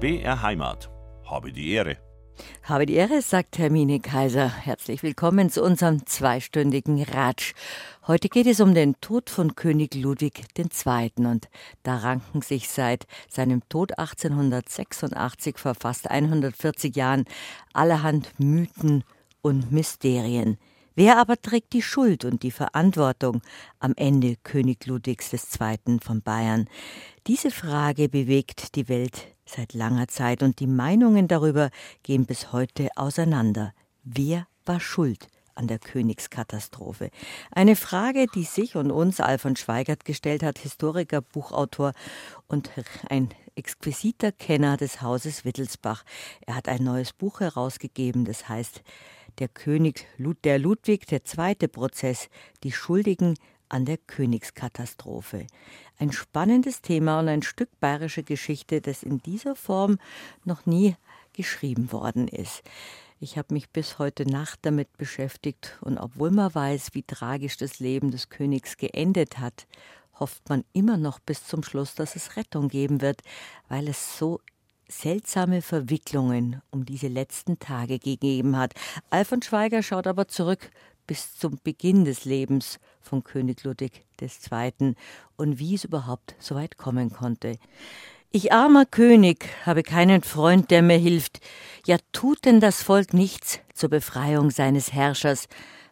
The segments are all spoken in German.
BR Heimat. Habe die Ehre. Habe die Ehre, sagt Hermine Kaiser. Herzlich willkommen zu unserem zweistündigen Ratsch. Heute geht es um den Tod von König Ludwig II. Und da ranken sich seit seinem Tod 1886 vor fast 140 Jahren allerhand Mythen und Mysterien. Wer aber trägt die Schuld und die Verantwortung am Ende König Ludwigs II. von Bayern? Diese Frage bewegt die Welt seit langer Zeit und die Meinungen darüber gehen bis heute auseinander. Wer war schuld? an der Königskatastrophe. Eine Frage, die sich und uns Alfons Schweigert gestellt hat, Historiker, Buchautor und ein exquisiter Kenner des Hauses Wittelsbach. Er hat ein neues Buch herausgegeben, das heißt Der König der Ludwig II. Prozess, die Schuldigen an der Königskatastrophe. Ein spannendes Thema und ein Stück bayerische Geschichte, das in dieser Form noch nie geschrieben worden ist. Ich habe mich bis heute Nacht damit beschäftigt und obwohl man weiß, wie tragisch das Leben des Königs geendet hat, hofft man immer noch bis zum Schluss, dass es Rettung geben wird, weil es so seltsame Verwicklungen um diese letzten Tage gegeben hat. Alfons Schweiger schaut aber zurück bis zum Beginn des Lebens von König Ludwig II. und wie es überhaupt so weit kommen konnte. Ich armer König habe keinen Freund, der mir hilft. Ja, tut denn das Volk nichts zur Befreiung seines Herrschers?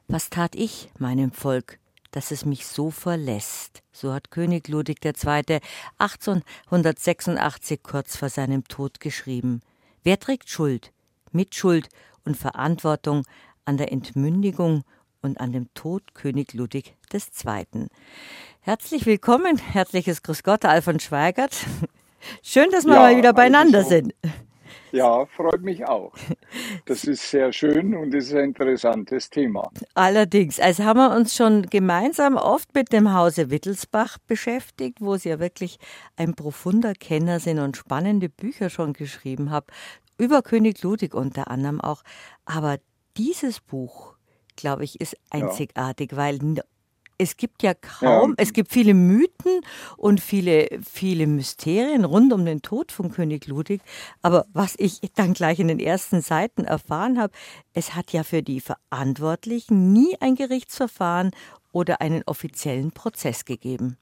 Was tat ich meinem Volk, dass es mich so verlässt? So hat König Ludwig II. 1886 kurz vor seinem Tod geschrieben. Wer trägt Schuld, Mitschuld und Verantwortung an der Entmündigung und an dem Tod König Ludwig II. Herzlich willkommen, herzliches Grüß Gott, Alfons Schweigert. Schön, dass wir ja, mal wieder beieinander sind. Ja, freut mich auch. Das ist sehr schön und ist ein interessantes Thema. Allerdings, also haben wir uns schon gemeinsam oft mit dem Hause Wittelsbach beschäftigt, wo Sie ja wirklich ein profunder Kenner sind und spannende Bücher schon geschrieben haben, über König Ludwig unter anderem auch. Aber dieses Buch, glaube ich, ist einzigartig, ja. weil es gibt ja kaum, ja. es gibt viele Mythen und viele, viele Mysterien rund um den Tod von König Ludwig. Aber was ich dann gleich in den ersten Seiten erfahren habe, es hat ja für die Verantwortlichen nie ein Gerichtsverfahren oder einen offiziellen Prozess gegeben.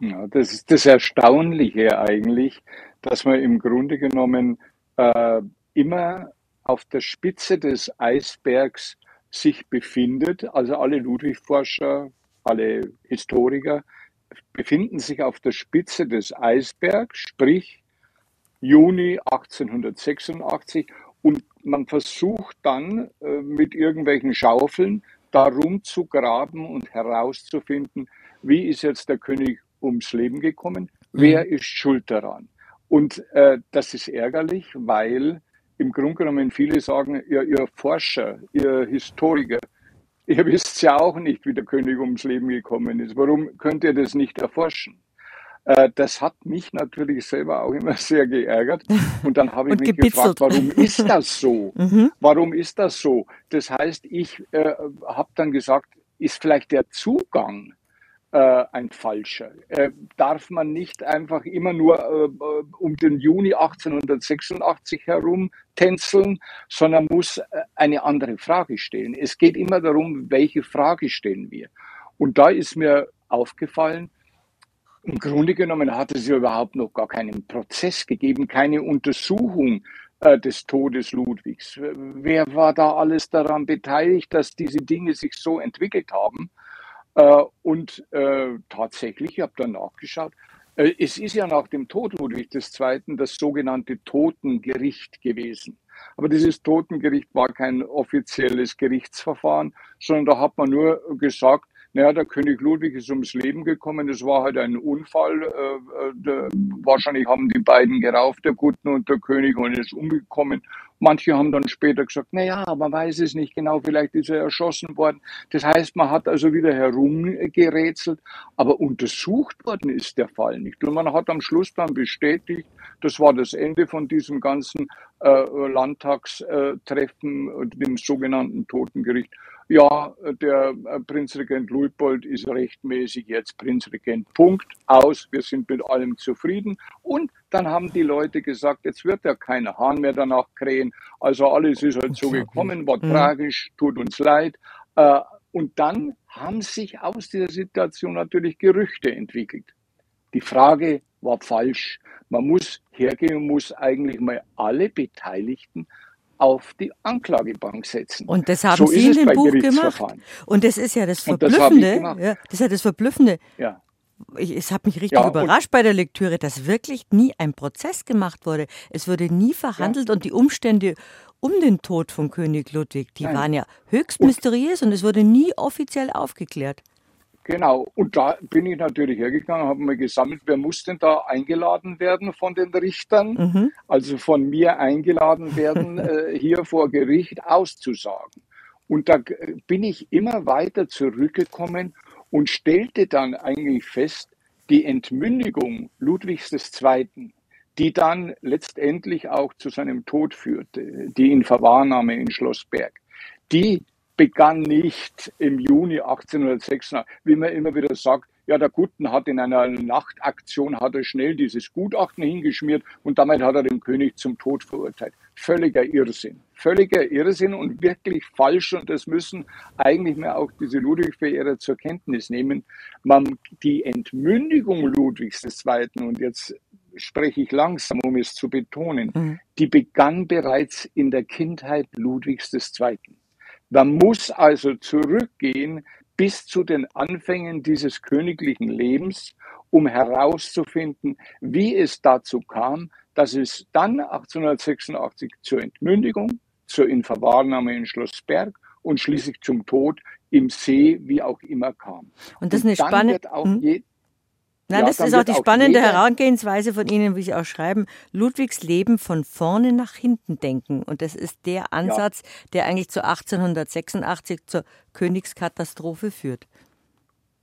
Ja, das ist das Erstaunliche eigentlich, dass man im Grunde genommen äh, immer auf der Spitze des Eisbergs sich befindet. Also alle Ludwig-Forscher, alle Historiker befinden sich auf der Spitze des Eisbergs, sprich Juni 1886 und man versucht dann äh, mit irgendwelchen Schaufeln darum zu graben und herauszufinden, wie ist jetzt der König ums Leben gekommen, wer mhm. ist schuld daran. Und äh, das ist ärgerlich, weil im Grunde genommen viele sagen, ihr, ihr Forscher, ihr Historiker, ihr wisst ja auch nicht, wie der König ums Leben gekommen ist. Warum könnt ihr das nicht erforschen? Äh, das hat mich natürlich selber auch immer sehr geärgert. Und dann habe ich mich gebitzelt. gefragt, warum ist das so? mhm. Warum ist das so? Das heißt, ich äh, habe dann gesagt, ist vielleicht der Zugang äh, ein falscher. Äh, darf man nicht einfach immer nur äh, um den Juni 1886 herum tänzeln, sondern muss äh, eine andere Frage stellen. Es geht immer darum, welche Frage stellen wir. Und da ist mir aufgefallen, im Grunde genommen hat es ja überhaupt noch gar keinen Prozess gegeben, keine Untersuchung äh, des Todes Ludwigs. Wer war da alles daran beteiligt, dass diese Dinge sich so entwickelt haben? Äh, und äh, tatsächlich, ich habe dann nachgeschaut, äh, es ist ja nach dem Tod Ludwig II. das sogenannte Totengericht gewesen. Aber dieses Totengericht war kein offizielles Gerichtsverfahren, sondern da hat man nur gesagt, naja, der König Ludwig ist ums Leben gekommen. Es war halt ein Unfall. Äh, der, wahrscheinlich haben die beiden gerauft, der Guten und der König, und ist umgekommen. Manche haben dann später gesagt, naja, man weiß es nicht genau, vielleicht ist er erschossen worden. Das heißt, man hat also wieder herumgerätselt, aber untersucht worden ist der Fall nicht. Und man hat am Schluss dann bestätigt, das war das Ende von diesem ganzen äh, Landtagstreffen, dem sogenannten Totengericht. Ja, der äh, Prinzregent Luitpold ist rechtmäßig jetzt Prinzregent, Punkt, aus, wir sind mit allem zufrieden. Und dann haben die Leute gesagt, jetzt wird ja kein Hahn mehr danach krähen, also alles ist halt so gekommen, war mhm. tragisch, tut uns leid. Äh, und dann haben sich aus dieser Situation natürlich Gerüchte entwickelt. Die Frage war falsch. Man muss hergehen und muss eigentlich mal alle Beteiligten auf die Anklagebank setzen. Und das haben so Sie in dem Buch gemacht. Und das ist ja das Verblüffende. Das, ja, das ist ja das Verblüffende. Ja. Ich, es hat mich richtig ja, überrascht bei der Lektüre, dass wirklich nie ein Prozess gemacht wurde. Es wurde nie verhandelt ja. und die Umstände um den Tod von König Ludwig, die Nein. waren ja höchst mysteriös und es wurde nie offiziell aufgeklärt. Genau, und da bin ich natürlich hergegangen, habe mal gesammelt, wer muss denn da eingeladen werden von den Richtern, mhm. also von mir eingeladen werden, äh, hier vor Gericht auszusagen. Und da bin ich immer weiter zurückgekommen und stellte dann eigentlich fest, die Entmündigung Ludwigs II., die dann letztendlich auch zu seinem Tod führte, die Inverwahrnahme in Schloss Berg, die begann nicht im Juni 1886, wie man immer wieder sagt, ja, der Gutten hat in einer Nachtaktion hat er schnell dieses Gutachten hingeschmiert und damit hat er den König zum Tod verurteilt. Völliger Irrsinn. Völliger Irrsinn und wirklich falsch und das müssen eigentlich mehr auch diese Ludwig-Verehrer zur Kenntnis nehmen. Man, die Entmündigung Ludwigs II. und jetzt spreche ich langsam, um es zu betonen, mhm. die begann bereits in der Kindheit Ludwigs II. Man muss also zurückgehen bis zu den Anfängen dieses königlichen Lebens, um herauszufinden, wie es dazu kam, dass es dann 1886 zur Entmündigung, zur Inverwahrnahme in Schloss Berg und schließlich zum Tod im See, wie auch immer kam. Und das ist eine spannende. Hm? Nein, ja, das ist auch die spannende jeder, Herangehensweise von Ihnen, wie Sie auch schreiben, Ludwigs Leben von vorne nach hinten denken. Und das ist der Ansatz, ja. der eigentlich zu 1886 zur Königskatastrophe führt.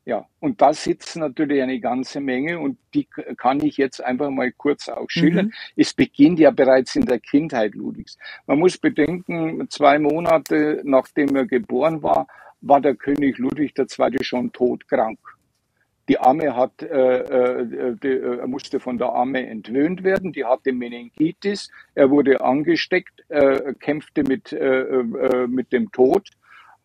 Ja, und da sitzen natürlich eine ganze Menge und die kann ich jetzt einfach mal kurz auch schildern. Mhm. Es beginnt ja bereits in der Kindheit Ludwigs. Man muss bedenken, zwei Monate nachdem er geboren war, war der König Ludwig II. schon todkrank. Die Arme hat, äh, äh, die, äh, musste von der Arme entwöhnt werden, die hatte Meningitis, er wurde angesteckt, äh, kämpfte mit, äh, äh, mit dem Tod,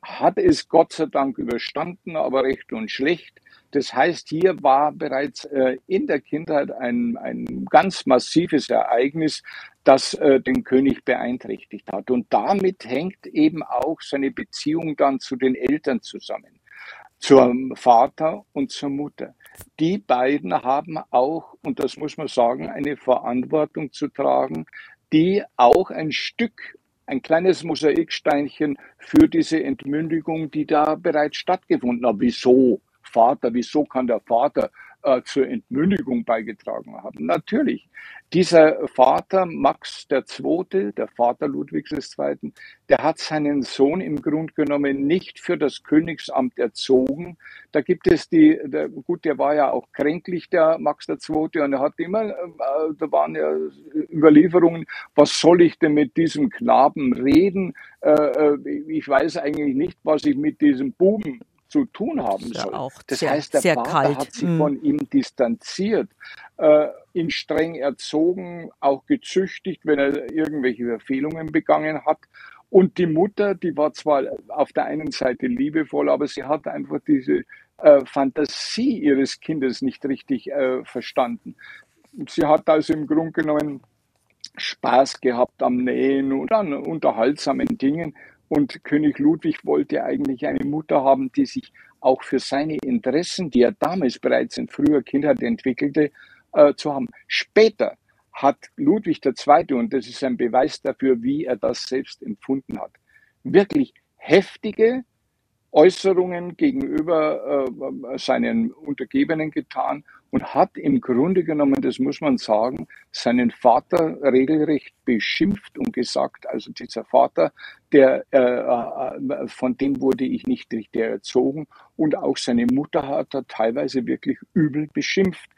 hat es Gott sei Dank überstanden, aber recht und schlecht. Das heißt, hier war bereits in der Kindheit ein, ein ganz massives Ereignis, das den König beeinträchtigt hat. Und damit hängt eben auch seine Beziehung dann zu den Eltern zusammen zum Vater und zur Mutter. Die beiden haben auch, und das muss man sagen, eine Verantwortung zu tragen, die auch ein Stück, ein kleines Mosaiksteinchen für diese Entmündigung, die da bereits stattgefunden hat. Wieso Vater? Wieso kann der Vater äh, zur Entmündigung beigetragen haben. Natürlich, dieser Vater Max II., der Vater Ludwigs II., der hat seinen Sohn im Grunde genommen nicht für das Königsamt erzogen. Da gibt es die, der, gut, der war ja auch kränklich, der Max II., und er hat immer, äh, da waren ja Überlieferungen, was soll ich denn mit diesem Knaben reden? Äh, äh ich weiß eigentlich nicht, was ich mit diesem Buben zu tun haben soll. Ja das sehr, heißt, der Vater kalt. hat sich mm. von ihm distanziert, äh, ihn streng erzogen, auch gezüchtigt, wenn er irgendwelche Verfehlungen begangen hat. Und die Mutter, die war zwar auf der einen Seite liebevoll, aber sie hat einfach diese äh, Fantasie ihres Kindes nicht richtig äh, verstanden. Sie hat also im Grunde genommen Spaß gehabt am Nähen und an unterhaltsamen Dingen und König Ludwig wollte eigentlich eine Mutter haben, die sich auch für seine Interessen, die er damals bereits in früher Kindheit entwickelte, äh, zu haben. Später hat Ludwig II., und das ist ein Beweis dafür, wie er das selbst empfunden hat, wirklich heftige Äußerungen gegenüber äh, seinen Untergebenen getan und hat im Grunde genommen, das muss man sagen, seinen Vater regelrecht beschimpft und gesagt, also dieser Vater, der, äh, äh, von dem wurde ich nicht richtig erzogen und auch seine Mutter hat er teilweise wirklich übel beschimpft.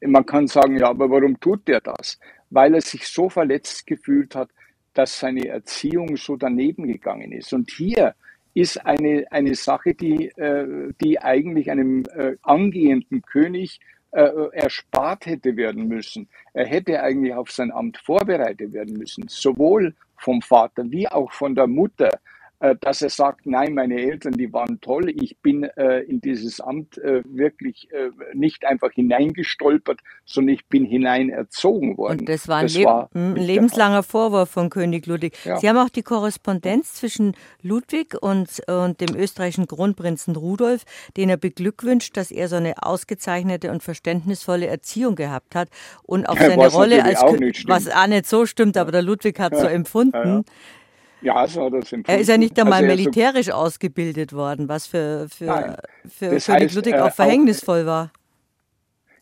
Man kann sagen, ja, aber warum tut der das? Weil er sich so verletzt gefühlt hat, dass seine Erziehung so daneben gegangen ist. Und hier ist eine, eine Sache, die, äh, die eigentlich einem äh, angehenden König äh, erspart hätte werden müssen. Er hätte eigentlich auf sein Amt vorbereitet werden müssen, sowohl vom Vater wie auch von der Mutter. Äh, dass er sagt, nein, meine Eltern, die waren toll, ich bin äh, in dieses Amt äh, wirklich äh, nicht einfach hineingestolpert, sondern ich bin hineinerzogen worden. Und das war ein, das Le war ein lebenslanger Vorwurf von König Ludwig. Ja. Sie haben auch die Korrespondenz zwischen Ludwig und, und dem österreichischen Kronprinzen Rudolf, den er beglückwünscht, dass er so eine ausgezeichnete und verständnisvolle Erziehung gehabt hat und auf seine was Rolle als auch was auch nicht so stimmt, aber der Ludwig hat ja. so empfunden. Ja, so hat er es empfunden. Er ist ja nicht einmal also militärisch so ausgebildet worden, was für, für, für König heißt, Ludwig auch verhängnisvoll war.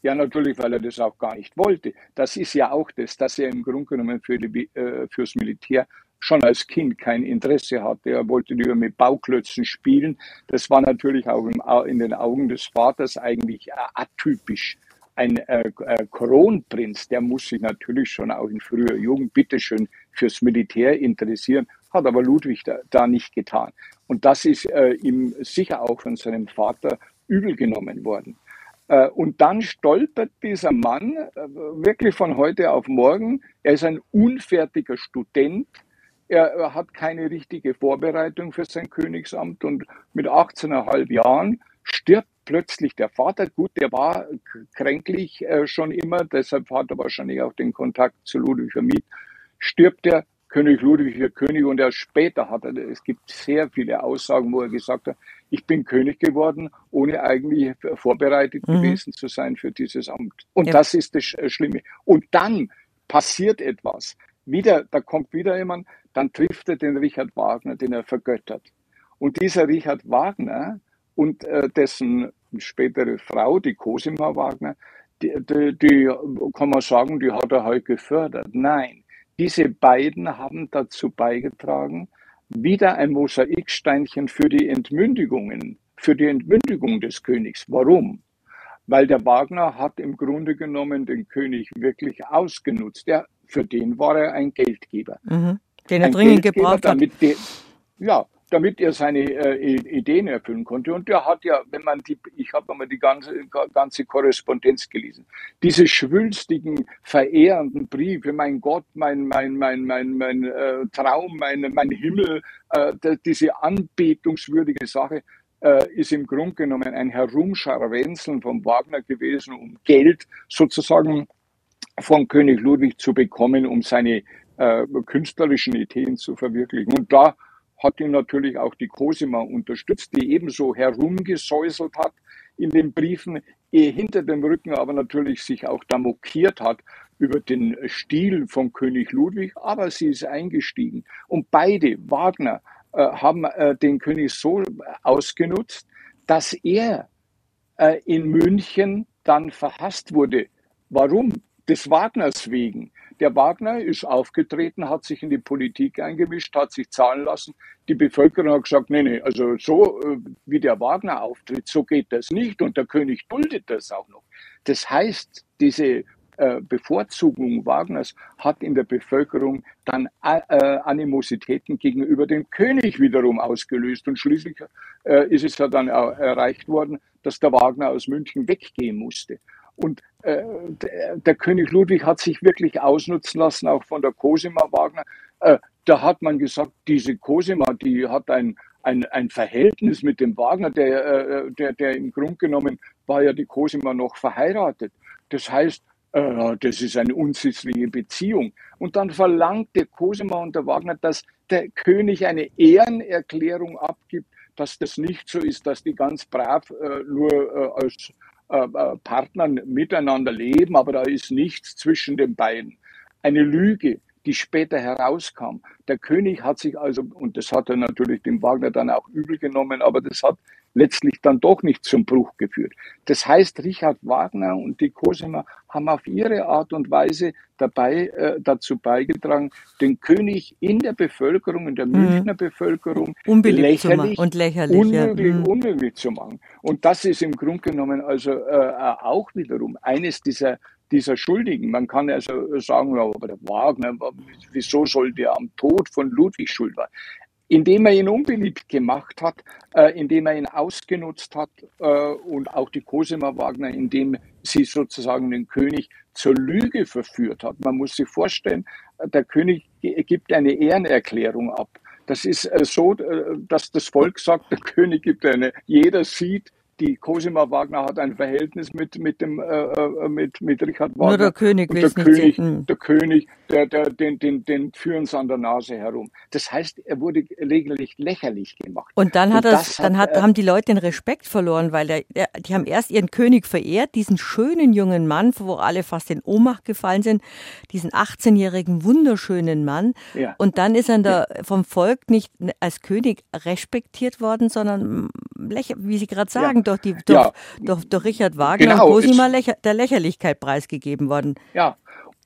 Ja, natürlich, weil er das auch gar nicht wollte. Das ist ja auch das, dass er im Grunde genommen für die, äh, fürs Militär schon als Kind kein Interesse hatte. Er wollte lieber mit Bauklötzen spielen. Das war natürlich auch im, in den Augen des Vaters eigentlich äh, atypisch. Ein äh, äh, Kronprinz, der muss sich natürlich schon auch in früher Jugend bitteschön fürs Militär interessieren hat aber Ludwig da, da nicht getan. Und das ist äh, ihm sicher auch von seinem Vater übel genommen worden. Äh, und dann stolpert dieser Mann äh, wirklich von heute auf morgen. Er ist ein unfertiger Student. Er, er hat keine richtige Vorbereitung für sein Königsamt und mit 18,5 Jahren stirbt plötzlich der Vater. Gut, der war kränklich äh, schon immer, deshalb hat er wahrscheinlich auch den Kontakt zu Ludwig vermieden. Stirbt er König Ludwig wird König und erst später hat er, es gibt sehr viele Aussagen, wo er gesagt hat, ich bin König geworden, ohne eigentlich vorbereitet mhm. gewesen zu sein für dieses Amt. Und ja. das ist das Schlimme. Und dann passiert etwas. Wieder, da kommt wieder jemand, dann trifft er den Richard Wagner, den er vergöttert. Und dieser Richard Wagner und äh, dessen spätere Frau, die Cosima Wagner, die, die, die, kann man sagen, die hat er halt gefördert. Nein, diese beiden haben dazu beigetragen, wieder ein Mosaiksteinchen für die Entmündigungen, für die Entmündigung des Königs. Warum? Weil der Wagner hat im Grunde genommen den König wirklich ausgenutzt. Der, für den war er ein Geldgeber. Mhm. Den er ein dringend Geldgeber, gebraucht hat. Die, ja, damit er seine äh, Ideen erfüllen konnte. Und der hat ja, wenn man die, ich habe einmal die ganze, ganze Korrespondenz gelesen, diese schwülstigen, verehrenden Briefe, mein Gott, mein, mein, mein, mein, mein äh, Traum, mein, mein Himmel, äh, diese anbetungswürdige Sache, äh, ist im Grunde genommen ein Herumscharwenzeln von Wagner gewesen, um Geld sozusagen von König Ludwig zu bekommen, um seine äh, künstlerischen Ideen zu verwirklichen. Und da hat ihn natürlich auch die Cosima unterstützt, die ebenso herumgesäuselt hat in den Briefen, ehe hinter dem Rücken aber natürlich sich auch da mokiert hat über den Stil von König Ludwig, aber sie ist eingestiegen. Und beide, Wagner, äh, haben äh, den König so ausgenutzt, dass er äh, in München dann verhasst wurde. Warum? Des Wagners wegen. Der Wagner ist aufgetreten, hat sich in die Politik eingemischt, hat sich zahlen lassen. Die Bevölkerung hat gesagt, nee, nee, also so äh, wie der Wagner auftritt, so geht das nicht und der König duldet das auch noch. Das heißt, diese äh, Bevorzugung Wagners hat in der Bevölkerung dann äh, Animositäten gegenüber dem König wiederum ausgelöst. Und schließlich ist es ja dann erreicht worden, dass der Wagner aus München weggehen musste. Und äh, der, der, König Ludwig hat sich wirklich ausnutzen lassen, auch von der Cosima Wagner. Äh, da hat man gesagt, diese Cosima, die hat ein, ein, ein Verhältnis mit dem Wagner, der, äh, der, der im Grunde genommen war ja die Cosima noch verheiratet. Das heißt, äh, das ist eine unsittliche Beziehung. Und dann verlangte Cosima und der Wagner, dass der König eine Ehrenerklärung abgibt, dass das nicht so ist, dass die ganz brav äh, nur als äh, äh, Partnern miteinander leben, aber da ist nichts zwischen den beiden. Eine Lüge, die später herauskam. Der König hat sich also, und das hat er natürlich dem Wagner dann auch übel genommen, aber das hat letztlich dann doch nicht zum Bruch geführt. Das heißt, Richard Wagner und die Cosima haben auf ihre Art und Weise dabei äh, dazu beigetragen, den König in der Bevölkerung, in der mhm. Münchner Bevölkerung Unbeliebt lächerlich und lächerlich, unmöglich, ja. mhm. unmöglich zu machen. Und das ist im Grunde genommen also äh, auch wiederum eines dieser dieser Schuldigen. Man kann also sagen, aber der Wagner, wieso soll der am Tod von Ludwig schuld sein? Indem er ihn unbeliebt gemacht hat, äh, indem er ihn ausgenutzt hat äh, und auch die Cosima Wagner, indem sie sozusagen den König zur Lüge verführt hat. Man muss sich vorstellen, äh, der König gibt eine Ehrenerklärung ab. Das ist äh, so, äh, dass das Volk sagt, der König gibt eine, jeder sieht, die Cosima Wagner hat ein Verhältnis mit, mit, dem, äh, äh mit, mit Richard Wagner. Nur der König will der König, Der König, der, der, den, den, den führen sie an der Nase herum. Das heißt, er wurde regelrecht lächerlich gemacht. Und dann, hat, und das, dann hat, hat, haben die Leute den Respekt verloren, weil der, der, die haben erst ihren König verehrt, diesen schönen jungen Mann, wo alle fast in Ohnmacht gefallen sind, diesen 18-jährigen wunderschönen Mann. Ja. Und dann ist er der, vom Volk nicht als König respektiert worden, sondern wie Sie gerade sagen, ja. Durch, die, durch, ja. durch, durch, Richard Wagner genau, und Cosima lächer, der Lächerlichkeit preisgegeben worden. Ja,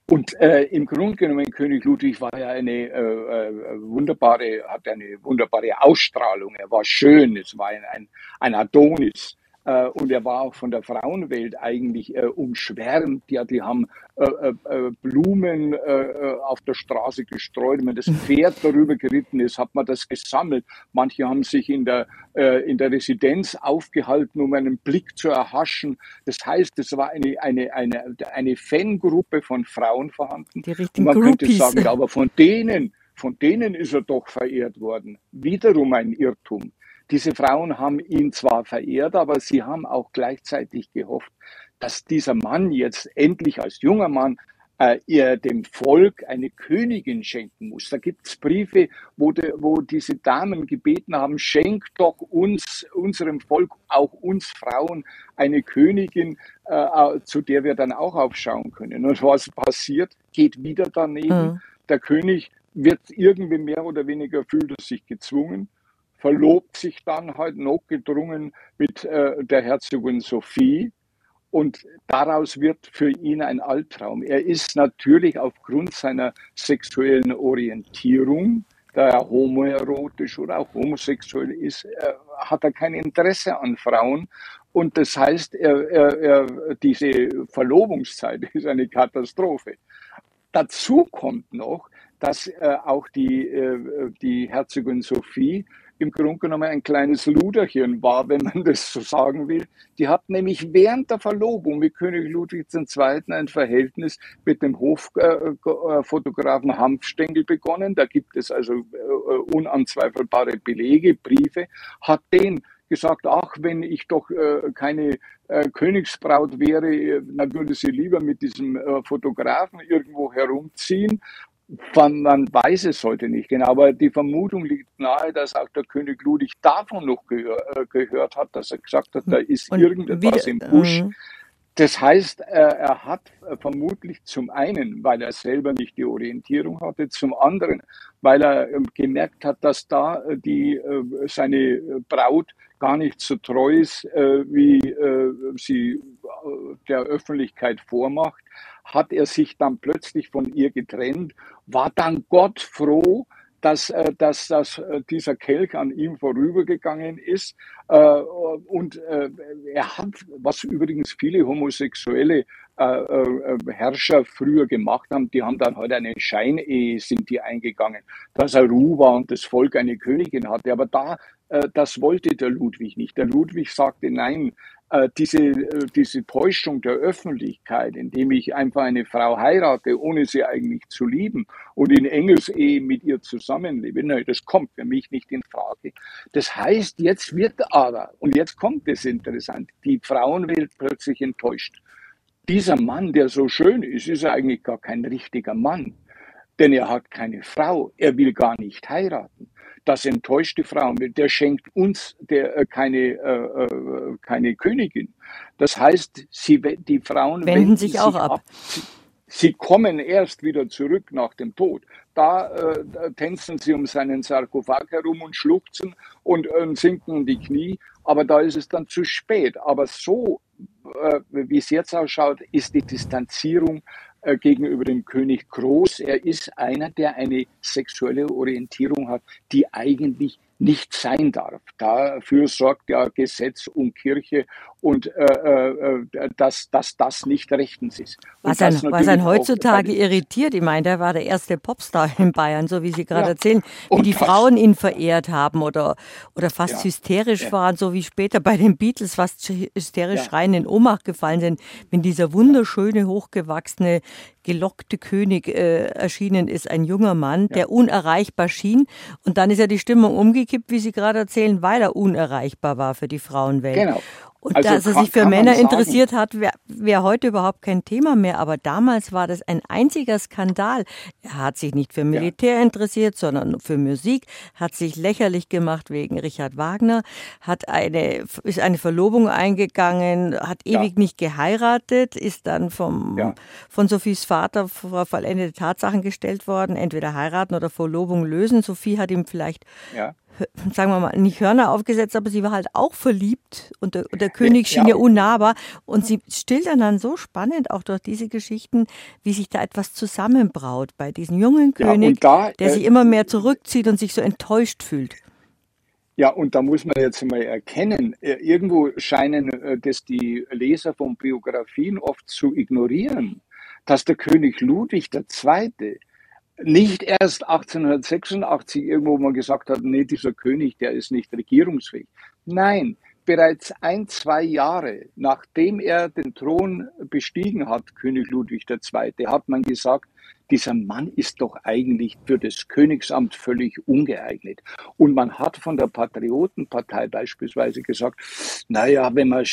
und äh, im Grunde genommen, König Ludwig war ja eine äh, äh, wunderbare, hat eine wunderbare Ausstrahlung. Er war schön, es war ein, ein Adonis. Äh, und er war auch von der Frauenwelt eigentlich äh, umschwärmt. Ja, die haben äh, äh, äh Blumen äh, auf der Straße gestreut. Wenn das Pferd darüber geritten ist, hat man das gesammelt. Manche haben sich in der, in der Residenz aufgehalten, um einen Blick zu erhaschen. Das heißt, es war eine, eine, eine, eine Fangruppe von Frauen vorhanden. Die richtigen man Groupies. könnte sagen, aber von denen, von denen ist er doch verehrt worden. Wiederum ein Irrtum. Diese Frauen haben ihn zwar verehrt, aber sie haben auch gleichzeitig gehofft, dass dieser Mann jetzt endlich als junger Mann äh, ihr dem Volk eine Königin schenken muss. Da gibt es Briefe, wo, de, wo diese Damen gebeten haben, schenkt doch uns, unserem Volk, auch uns Frauen, eine Königin, äh, zu der wir dann auch aufschauen können. Und was passiert? Geht wieder daneben. Mhm. Der König wird irgendwie mehr oder weniger fühlt er sich gezwungen verlobt sich dann halt notgedrungen mit äh, der Herzogin Sophie. Und daraus wird für ihn ein Albtraum. Er ist natürlich aufgrund seiner sexuellen Orientierung, da er homoerotisch oder auch homosexuell ist, äh, hat er kein Interesse an Frauen. Und das heißt, er, er, er, diese Verlobungszeit ist eine Katastrophe. Dazu kommt noch, dass äh, auch die, äh, die Herzogin Sophie im Grunde genommen ein kleines Luderchen war, wenn man das so sagen will. Die hat nämlich während der Verlobung mit König Ludwig II. ein Verhältnis mit dem Hoffotografen äh, Hanfstengel begonnen. Da gibt es also äh, unanzweifelbare Belege, Briefe, hat den gesagt, ach, wenn ich doch äh, keine äh, Königsbraut wäre, dann würde sie lieber mit diesem äh, Fotografen irgendwo herumziehen. Man weiß es heute nicht genau, aber die Vermutung liegt nahe, dass auch der König Ludwig davon noch gehör, äh, gehört hat, dass er gesagt hat, da ist Und irgendetwas im Busch. Uh Das heißt, er hat äh, vermutlich zum einen, weil er selber nicht die Orientierung hatte, zum anderen, weil er ähm, gemerkt hat, dass da äh, die, seine Braut gar nicht so treu ist, wie sie der Öffentlichkeit vormacht hat er sich dann plötzlich von ihr getrennt, war dann Gott froh, dass, äh, dass, dass äh, dieser Kelch an ihm vorübergegangen ist. Äh, und er hat, was übrigens viele homosexuelle Herrscher früher gemacht haben, die haben dann halt eine Scheinehe, sind die eingegangen, dass er Ruhe war und das Volk eine Königin hatte. Aber da, das wollte der Ludwig nicht. Der Ludwig sagte, nein, äh, diese, äh, diese Täuschung der Öffentlichkeit, indem ich einfach eine Frau heirate, ohne sie eigentlich zu lieben und in Engelsehe mit ihr zusammenlebe, nein, das kommt für mich nicht in Frage. Das heißt, jetzt wird aber, und jetzt kommt es interessant, die Frauenwelt plötzlich enttäuscht. Dieser Mann, der so schön ist, ist eigentlich gar kein richtiger Mann, denn er hat keine Frau, er will gar nicht heiraten das enttäuscht die Frauen. Der schenkt uns der, äh, keine, äh, äh, keine Königin. Das heißt, sie, die Frauen wenden, wenden sich, auch ab. ab. Sie, kommen erst wieder zurück nach dem Tod. Da, äh, tänzen sie um seinen Sarkophag herum und schluchzen und äh, sinken in die Knie. Aber da ist es dann zu spät. Aber so, äh, wie es jetzt ausschaut, ist die Distanzierung äh, gegenüber dem König groß. Er ist einer, der eine sexuelle Orientierung hat, die eigentlich nicht sein darf. Dafür sorgt ja Gesetz und Kirche und äh, äh, dass, dass das nicht rechtens ist. Was ein, was ein heutzutage irritiert, ich meine, der war der erste Popstar in Bayern, so wie Sie gerade ja. erzählen, wie und die Frauen ihn verehrt haben oder, oder fast ja. hysterisch ja. waren, so wie später bei den Beatles fast hysterisch schreien in Ohnmacht gefallen sind, wenn dieser wunderschöne, hochgewachsene, gelockte König äh, erschienen ist, ein junger Mann, der unerreichbar schien. Und dann ist ja die Stimmung umgekippt, wie Sie gerade erzählen, weil er unerreichbar war für die Frauenwelt. Genau. Und also dass er sich für Männer interessiert hat, wäre wär heute überhaupt kein Thema mehr. Aber damals war das ein einziger Skandal. Er hat sich nicht für Militär ja. interessiert, sondern für Musik, hat sich lächerlich gemacht wegen Richard Wagner, hat eine, ist eine Verlobung eingegangen, hat ewig ja. nicht geheiratet, ist dann vom, ja. von Sophies Vater vor vollendete Tatsachen gestellt worden, entweder heiraten oder Verlobung lösen. Sophie hat ihm vielleicht sagen wir mal, nicht Hörner aufgesetzt, aber sie war halt auch verliebt und der, der König schien ja. ja unnahbar. Und sie stilltern dann so spannend auch durch diese Geschichten, wie sich da etwas zusammenbraut bei diesem jungen König, ja, da, der äh, sich immer mehr zurückzieht und sich so enttäuscht fühlt. Ja, und da muss man jetzt mal erkennen, äh, irgendwo scheinen äh, das die Leser von Biografien oft zu ignorieren, dass der König Ludwig II nicht erst 1886 irgendwo mal gesagt hat, nee, dieser König, der ist nicht regierungsfähig. Nein, bereits ein, zwei Jahre nachdem er den Thron bestiegen hat, König Ludwig II., hat man gesagt, dieser Mann ist doch eigentlich für das Königsamt völlig ungeeignet. Und man hat von der Patriotenpartei beispielsweise gesagt, naja, wenn man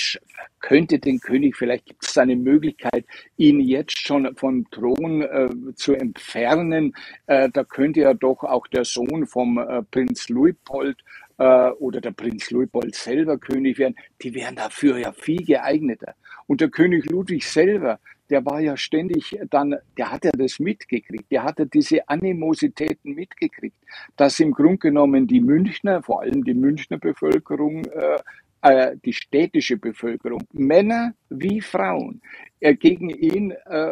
könnte den König, vielleicht gibt es eine Möglichkeit, ihn jetzt schon vom Thron äh, zu entfernen. Äh, da könnte ja doch auch der Sohn vom äh, Prinz Luitpold äh, oder der Prinz Luitpold selber König werden. Die wären dafür ja viel geeigneter. Und der König Ludwig selber, der war ja ständig dann, der hat ja das mitgekriegt, der hatte diese Animositäten mitgekriegt, dass im Grunde genommen die Münchner, vor allem die Münchner Bevölkerung, äh, äh, die städtische Bevölkerung, Männer wie Frauen, äh, gegen ihn äh,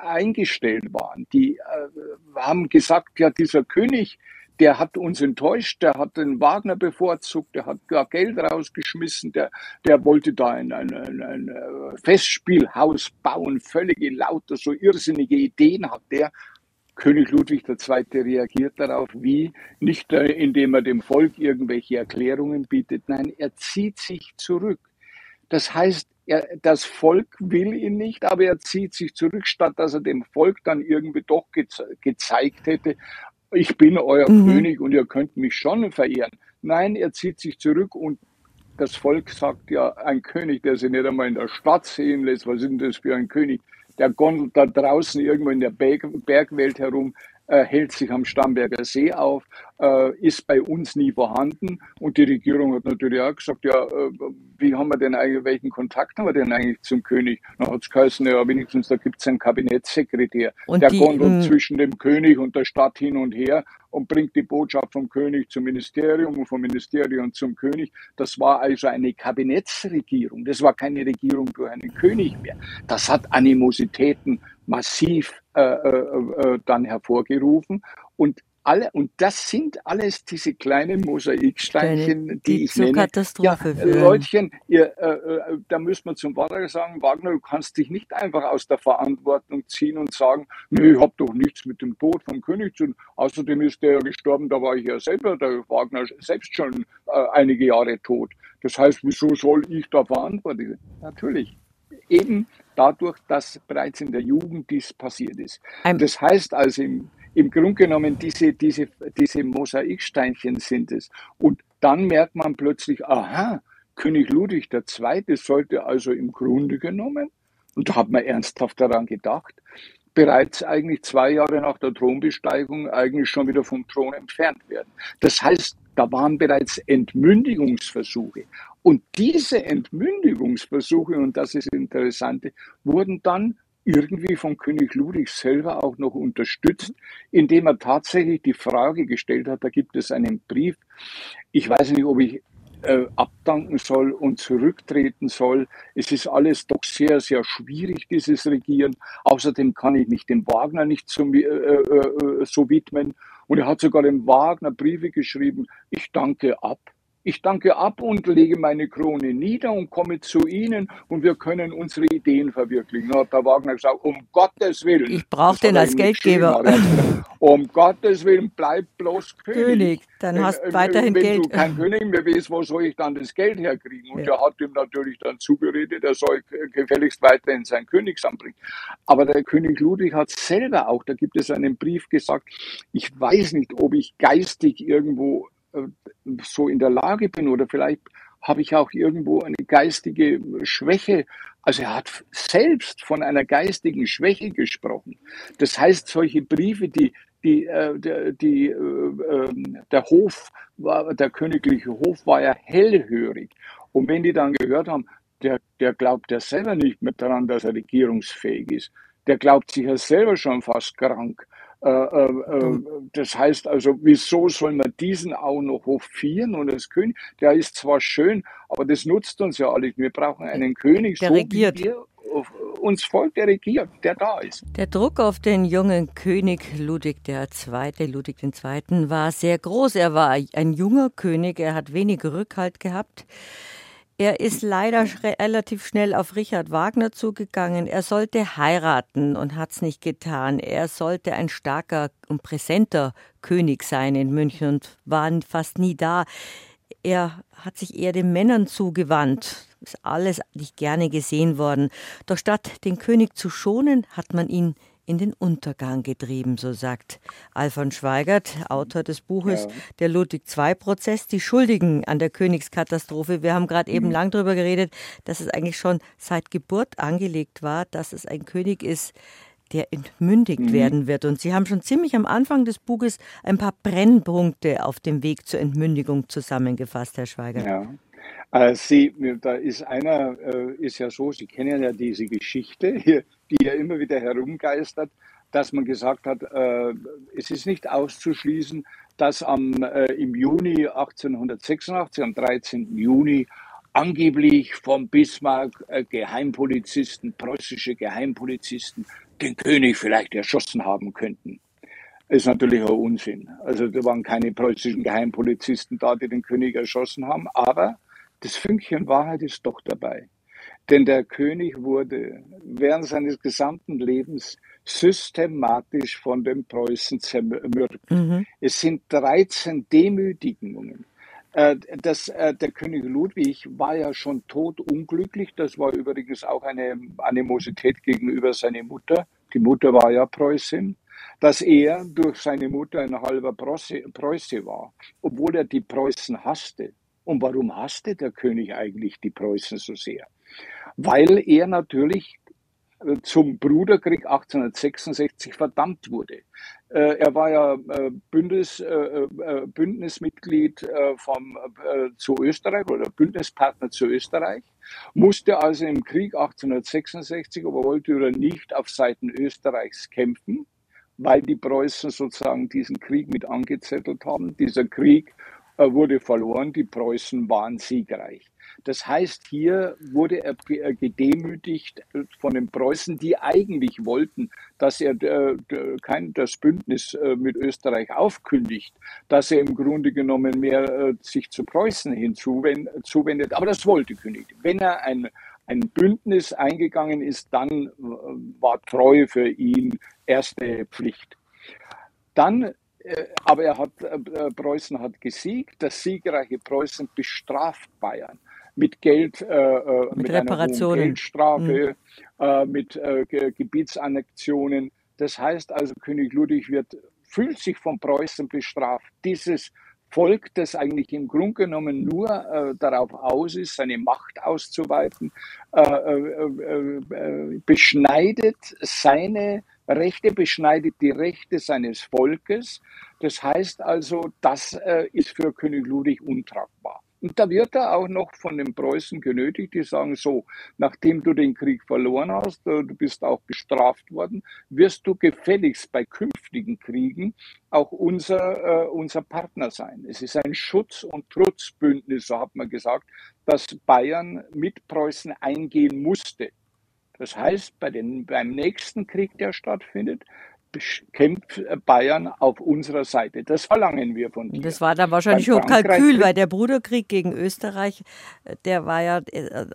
eingestellt waren. Die haben gesagt, ja, dieser König, der hat uns enttäuscht, der hat den Wagner bevorzugt, der hat gar Geld rausgeschmissen, der, der wollte da ein, ein, ein, ein äh, Festspielhaus bauen, völlige lauter, so irrsinnige Ideen hat der. König Ludwig II. reagiert darauf wie? Nicht äh, indem er dem Volk irgendwelche Erklärungen bietet, nein, er zieht sich zurück. Das heißt, er, das Volk will ihn nicht, aber er zieht sich zurück, statt dass er dem Volk dann irgendwie doch geze gezeigt hätte, ich bin euer mhm. König und ihr könnt mich schon verehren. Nein, er zieht sich zurück und das Volk sagt ja, ein König, der sich nicht einmal in der Stadt sehen lässt, was ist denn das für ein König? Der gondelt da draußen irgendwo in der Berg Bergwelt herum, äh, hält sich am Starnberger See auf, äh, ist bei uns nie vorhanden. Und die Regierung hat natürlich auch gesagt, ja, äh, wie haben wir denn eigentlich, welchen Kontakt haben wir denn eigentlich zum König? Dann hat es geheißen, ja, wenigstens da gibt es einen Kabinettssekretär, und der gondelt zwischen dem König und der Stadt hin und her und bringt die Botschaft vom König zum Ministerium und vom Ministerium zum König. Das war also eine Kabinettsregierung. Das war keine Regierung durch einen König mehr. Das hat Animositäten massiv äh, äh, äh, dann hervorgerufen. Und alle, und das sind alles diese kleinen Mosaiksteinchen, die, die ich nenne. Katastrophe ja, Leutchen, ihr, äh, äh, da müsste man zum Wagner sagen, Wagner, du kannst dich nicht einfach aus der Verantwortung ziehen und sagen, nee, ich habe doch nichts mit dem Tod vom König zu tun. Außerdem ist der ja gestorben, da war ich ja selber, der Wagner selbst schon äh, einige Jahre tot. Das heißt, wieso soll ich da verantwortlich sein? Natürlich. Eben dadurch, dass bereits in der Jugend dies passiert ist. Das heißt also im im Grunde genommen diese, diese, diese Mosaiksteinchen sind es. Und dann merkt man plötzlich, aha, König Ludwig II. sollte also im Grunde genommen, und da hat man ernsthaft daran gedacht, bereits eigentlich zwei Jahre nach der Thronbesteigung eigentlich schon wieder vom Thron entfernt werden. Das heißt, da waren bereits Entmündigungsversuche. Und diese Entmündigungsversuche, und das ist das Interessante, wurden dann irgendwie von König Ludwig selber auch noch unterstützt, indem er tatsächlich die Frage gestellt hat, da gibt es einen Brief, ich weiß nicht, ob ich äh, abdanken soll und zurücktreten soll. Es ist alles doch sehr, sehr schwierig, dieses Regieren. Außerdem kann ich mich dem Wagner nicht zum, äh, äh, äh, so widmen. Und er hat sogar dem Wagner Briefe geschrieben, ich danke ab Ich danke ab und lege meine Krone nieder und komme zu Ihnen und wir können unsere Ideen verwirklichen. Da hat der Wagner gesagt, um Gottes Willen. Ich brauche den als Geldgeber. um Gottes Willen, bleib bloß König. König dann hast du weiterhin wenn Geld. Wenn du kein König mehr bist, wo soll ich dann das Geld herkriegen? Und ja. er hat ihm natürlich dann zugeredet, er soll gefälligst weiterhin sein Königsamt bringen. Aber der König Ludwig hat selber auch, da gibt es einen Brief gesagt, ich weiß nicht, ob ich geistig irgendwo äh, so in der Lage bin oder vielleicht habe ich auch irgendwo eine geistige Schwäche. Also er hat selbst von einer geistigen Schwäche gesprochen. Das heißt, solche Briefe, die, die, äh, die, die äh, ähm, der Hof, war, der königliche Hof war ja hellhörig. Und wenn die dann gehört haben, der, der glaubt ja selber nicht mehr daran, dass er regierungsfähig ist. Der glaubt sich ja selber schon fast krank. Äh, äh, äh, das heißt also, wieso soll man diesen auch noch hofieren und als König? Der ist zwar schön, aber das nutzt uns ja alles. Wir brauchen einen König, der so regiert. wie uns folgt, der regiert, der da ist. Der Druck auf den jungen König Ludwig II., Ludwig II., war sehr groß. Er war ein junger König, er hat wenig Rückhalt gehabt. Er ist leider relativ schnell auf Richard Wagner zugegangen. Er sollte heiraten und hat es nicht getan. Er sollte ein starker und präsenter König sein in München und war fast nie da. Er hat sich eher den Männern zugewandt. Ist alles nicht gerne gesehen worden. Doch statt den König zu schonen, hat man ihn in den Untergang getrieben, so sagt Alfons Schweigert, Autor des Buches ja. Der Ludwig II-Prozess, die Schuldigen an der Königskatastrophe. Wir haben gerade mhm. eben lang darüber geredet, dass es eigentlich schon seit Geburt angelegt war, dass es ein König ist, der entmündigt mhm. werden wird. Und Sie haben schon ziemlich am Anfang des Buches ein paar Brennpunkte auf dem Weg zur Entmündigung zusammengefasst, Herr Schweigert. Ja. Äh, Sie, da ist einer, äh, ist ja so, Sie kennen ja diese Geschichte, die ja immer wieder herumgeistert, dass man gesagt hat, äh, es ist nicht auszuschließen, dass am, im Juni 1886, am 13. Juni, angeblich vom Bismarck Geheimpolizisten, preußische Geheimpolizisten, den König vielleicht erschossen haben könnten. Ist natürlich ein Unsinn. Also da waren keine preußischen Geheimpolizisten da, die den König erschossen haben, aber das Fünkchen Wahrheit ist doch dabei. Denn der König wurde während seines gesamten Lebens systematisch von den Preußen zermürbt. Mhm. Es sind 13 Demütigungen. Äh, das, äh, der König Ludwig war ja schon todunglücklich. Das war übrigens auch eine Animosität gegenüber seiner Mutter. Die Mutter war ja Preußin. Dass er durch seine Mutter ein halber Preuße, Preuße war, obwohl er die Preußen hasste. Und warum hasste der König eigentlich die Preußen so sehr? Weil er natürlich äh, zum Bruderkrieg 1866 verdammt wurde. Äh, er war ja äh, Bündnis, Bündnismitglied vom, zu Österreich oder Bündnispartner zu Österreich, musste also im Krieg 1866, aber wollte oder nicht, auf Seiten Österreichs kämpfen, weil die Preußen sozusagen diesen Krieg mit angezettelt haben. Dieser Krieg wurde verloren, die Preußen waren siegreich. Das heißt, hier wurde er äh, gedemütigt äh, von den Preußen, die eigentlich wollten, dass er kein, das Bündnis mit Österreich aufkündigt, dass er im Grunde genommen mehr sich zu Preußen hinzuwendet. Aber das wollte König. Wenn er ein, ein Bündnis eingegangen ist, dann war Treue für ihn erste Pflicht. Dann äh, aber er hat, äh, äh, Preußen hat gesiegt. Das siegreiche Preußen bestraft Bayern mit Geld, äh, mit, mit Reparationen. Geldstrafe, mhm. äh, mit äh, Gebietsannexionen. Das heißt also, König Ludwig wird, fühlt sich von Preußen bestraft. Dieses Volk, das eigentlich im Grunde genommen nur äh, darauf aus ist, seine Macht auszuweiten, äh, beschneidet seine Rechte beschneidet die Rechte seines Volkes. Das heißt also, das äh, ist für König Ludwig untragbar. Und da wird er auch noch von den Preußen genötigt, die sagen so, nachdem du den Krieg verloren hast, äh, du bist auch bestraft worden, wirst du gefälligst bei künftigen Kriegen auch unser, äh, unser Partner sein. Es ist ein Schutz- und Trutzbündnis, so hat man gesagt, das Bayern mit Preußen eingehen musste. Das heißt, bei den, beim nächsten Krieg, der stattfindet, kämpft Bayern auf unserer Seite. Das verlangen wir von dir. Das war dann wahrscheinlich schon Kalkül, weil der Bruderkrieg gegen Österreich, äh, der war ja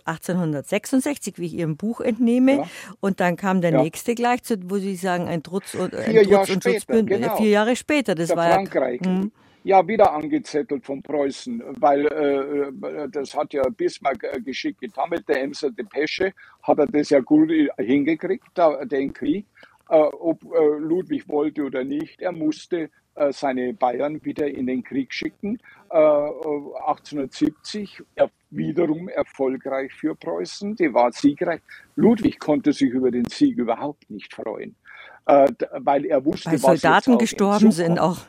1866, äh, wie ich Ihrem Buch entnehme. Ja. Und dann kam der ja. nächste gleich, wo Sie sagen, ein Trutz und, ein Trutz und Schutzbündnis. Genau. Vier Jahre später, das der war Frankreich. ja. Hm ja wieder angezettelt von Preußen, weil äh, äh, das hat ja Bismarck äh, geschickt getan der Emser Depesche, hat er das ja gut hingekriegt, den Krieg, äh, ob äh, Ludwig wollte oder nicht, er musste äh, seine Bayern wieder in den Krieg schicken. 1870 er, wiederum erfolgreich für Preußen, die war siegreich. Ludwig konnte sich über den Sieg überhaupt nicht freuen, weil er wusste, weil Soldaten gestorben sind auch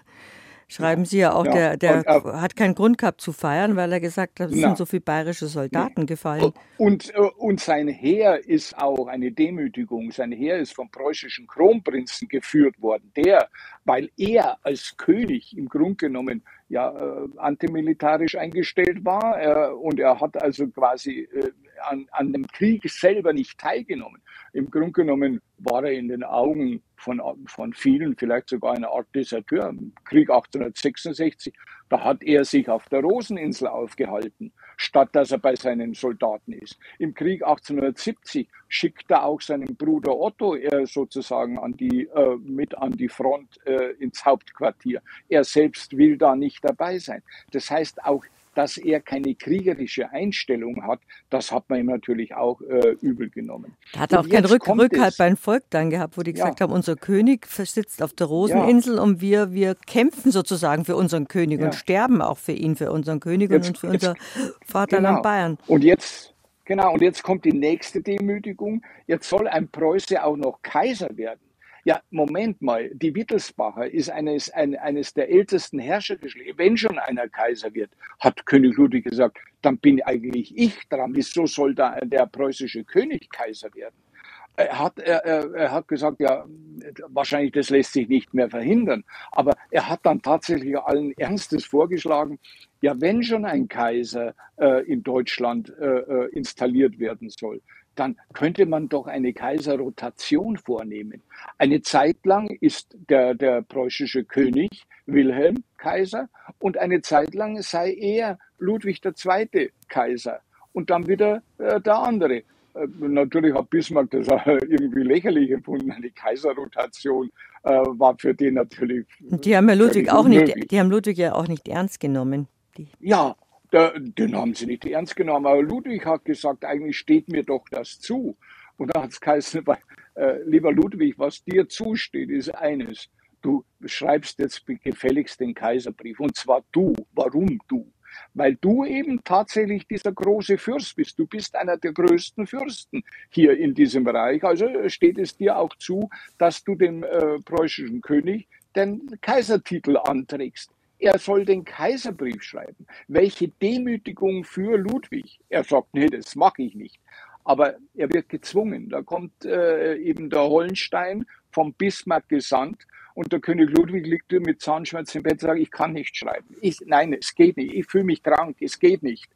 schreiben Sie ja auch, ja. der, der und, äh, hat keinen Grund gehabt zu feiern, weil er gesagt hat, es sind so viele bayerische Soldaten nee. gefallen. Und, äh, und sein Heer ist auch eine Demütigung. Sein Heer ist vom preußischen Kronprinzen geführt worden. Der, weil er als König im Grunde genommen ja äh, antimilitarisch eingestellt war äh, und er hat also quasi äh, an, an dem Krieg selber nicht teilgenommen. Im Grunde genommen war er in den Augen von, von vielen vielleicht sogar eine Art Deserteur. Im Krieg 1866, da hat er sich auf der Roseninsel aufgehalten, statt dass er bei seinen Soldaten ist. Im Krieg 1870 schickt er auch seinen Bruder Otto äh, sozusagen an die, äh, mit an die Front äh, ins Hauptquartier. Er selbst will da nicht dabei sein. Das heißt, auch dass er keine kriegerische Einstellung hat, das hat man ihm natürlich auch äh, übel genommen. Er hat auch keinen Rück Rückhalt beim Volk dann gehabt, wo die gesagt ja. haben, unser König sitzt auf der Roseninsel ja. und wir, wir kämpfen sozusagen für unseren König ja. und sterben auch für ihn, für unseren König jetzt, und für jetzt, unser Vaterland genau. Bayern. Und jetzt, genau, und jetzt kommt die nächste Demütigung. Jetzt soll ein Preuße auch noch Kaiser werden. Ja, Moment mal, die Wittelsbacher ist eines, ein, eines der ältesten Herrschergeschlechter. Wenn schon einer Kaiser wird, hat König Ludwig gesagt, dann bin eigentlich ich dran. Wieso soll da der preußische König Kaiser werden? Er hat, er, er hat gesagt, ja, wahrscheinlich das lässt sich nicht mehr verhindern. Aber er hat dann tatsächlich allen Ernstes vorgeschlagen, ja, wenn schon ein Kaiser äh, in Deutschland äh, äh installiert werden soll, dann könnte man doch eine Kaiserrotation vornehmen. Eine Zeit lang ist der, der preußische König Wilhelm Kaiser und eine Zeit lang sei er Ludwig II. Kaiser und dann wieder äh, der andere. Äh, natürlich hat Bismarck das irgendwie lächerlich empfunden. Eine Kaiserrotation äh, war für den natürlich. Die haben ja Ludwig auch nicht, die haben Ludwig ja auch nicht ernst genommen. Die. Ja, den haben sie nicht ernst genommen. Aber Ludwig hat gesagt, eigentlich steht mir doch das zu. Und da hat es geheißen, äh, lieber Ludwig, was dir zusteht, ist eines. Du schreibst jetzt gefälligst den Kaiserbrief. Und zwar du. Warum du? Weil du eben tatsächlich dieser große Fürst bist. Du bist einer der größten Fürsten hier in diesem Bereich. Also steht es dir auch zu, dass du dem äh, preußischen König den Kaisertitel anträgst. Er soll den Kaiserbrief schreiben. Welche Demütigung für Ludwig. Er sagt, nee, das mache ich nicht. Aber er wird gezwungen. Da kommt äh, eben der Hollenstein vom Bismarck gesandt und der König Ludwig liegt mit Zahnschmerzen im Bett und sagt, ich kann nicht schreiben. Ich, nein, es geht nicht. Ich fühle mich krank. Es geht nicht.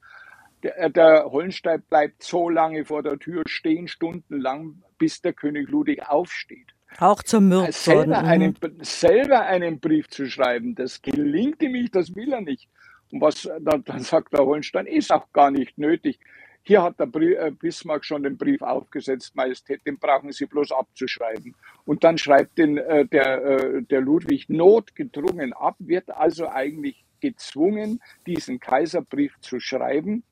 Der, äh, der Hollenstein bleibt so lange vor der Tür stehen, stundenlang, bis der König Ludwig aufsteht. Auch Mürzen. Selber, einen, selber einen Brief zu schreiben, das gelingt ihm nicht, das will er nicht. Und was dann, dann sagt der Holstein, ist auch gar nicht nötig. Hier hat der äh, Bismarck schon den Brief aufgesetzt, Majestät, den brauchen Sie bloß abzuschreiben. Und dann schreibt den, äh, der, äh, der Ludwig notgedrungen ab, wird also eigentlich gezwungen, diesen Kaiserbrief zu schreiben,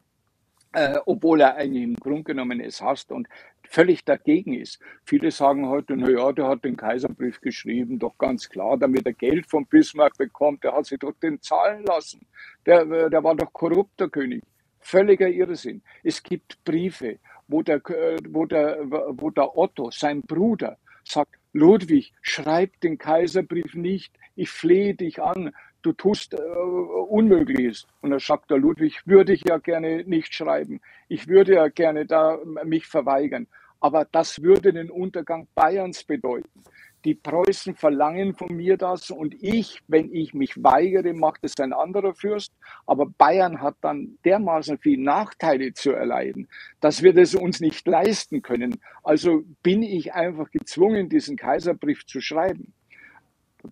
äh, obwohl er eigentlich im Grunde genommen es hasst. Und völlig dagegen ist. Viele sagen heute, na ja, der hat den Kaiserbrief geschrieben, doch ganz klar, damit er Geld von Bismarck bekommt, der hat sich doch den zahlen lassen. Der, äh, der war doch korrupter König. Völliger Irrsinn. Es gibt Briefe, wo der, äh, wo der, wo der Otto, sein Bruder, sagt, Ludwig, schreib den Kaiserbrief nicht, ich flehe dich an, du tust äh, Unmögliches. Und da sagt der Ludwig, würde ich ja gerne nicht schreiben. Ich würde ja gerne da mich verweigern. Aber das würde den Untergang Bayerns bedeuten. Die Preußen verlangen von mir das und ich, wenn ich mich weigere, macht es ein anderer Fürst. Aber Bayern hat dann dermaßen viele Nachteile zu erleiden, dass wir das uns nicht leisten können. Also bin ich einfach gezwungen, diesen Kaiserbrief zu schreiben.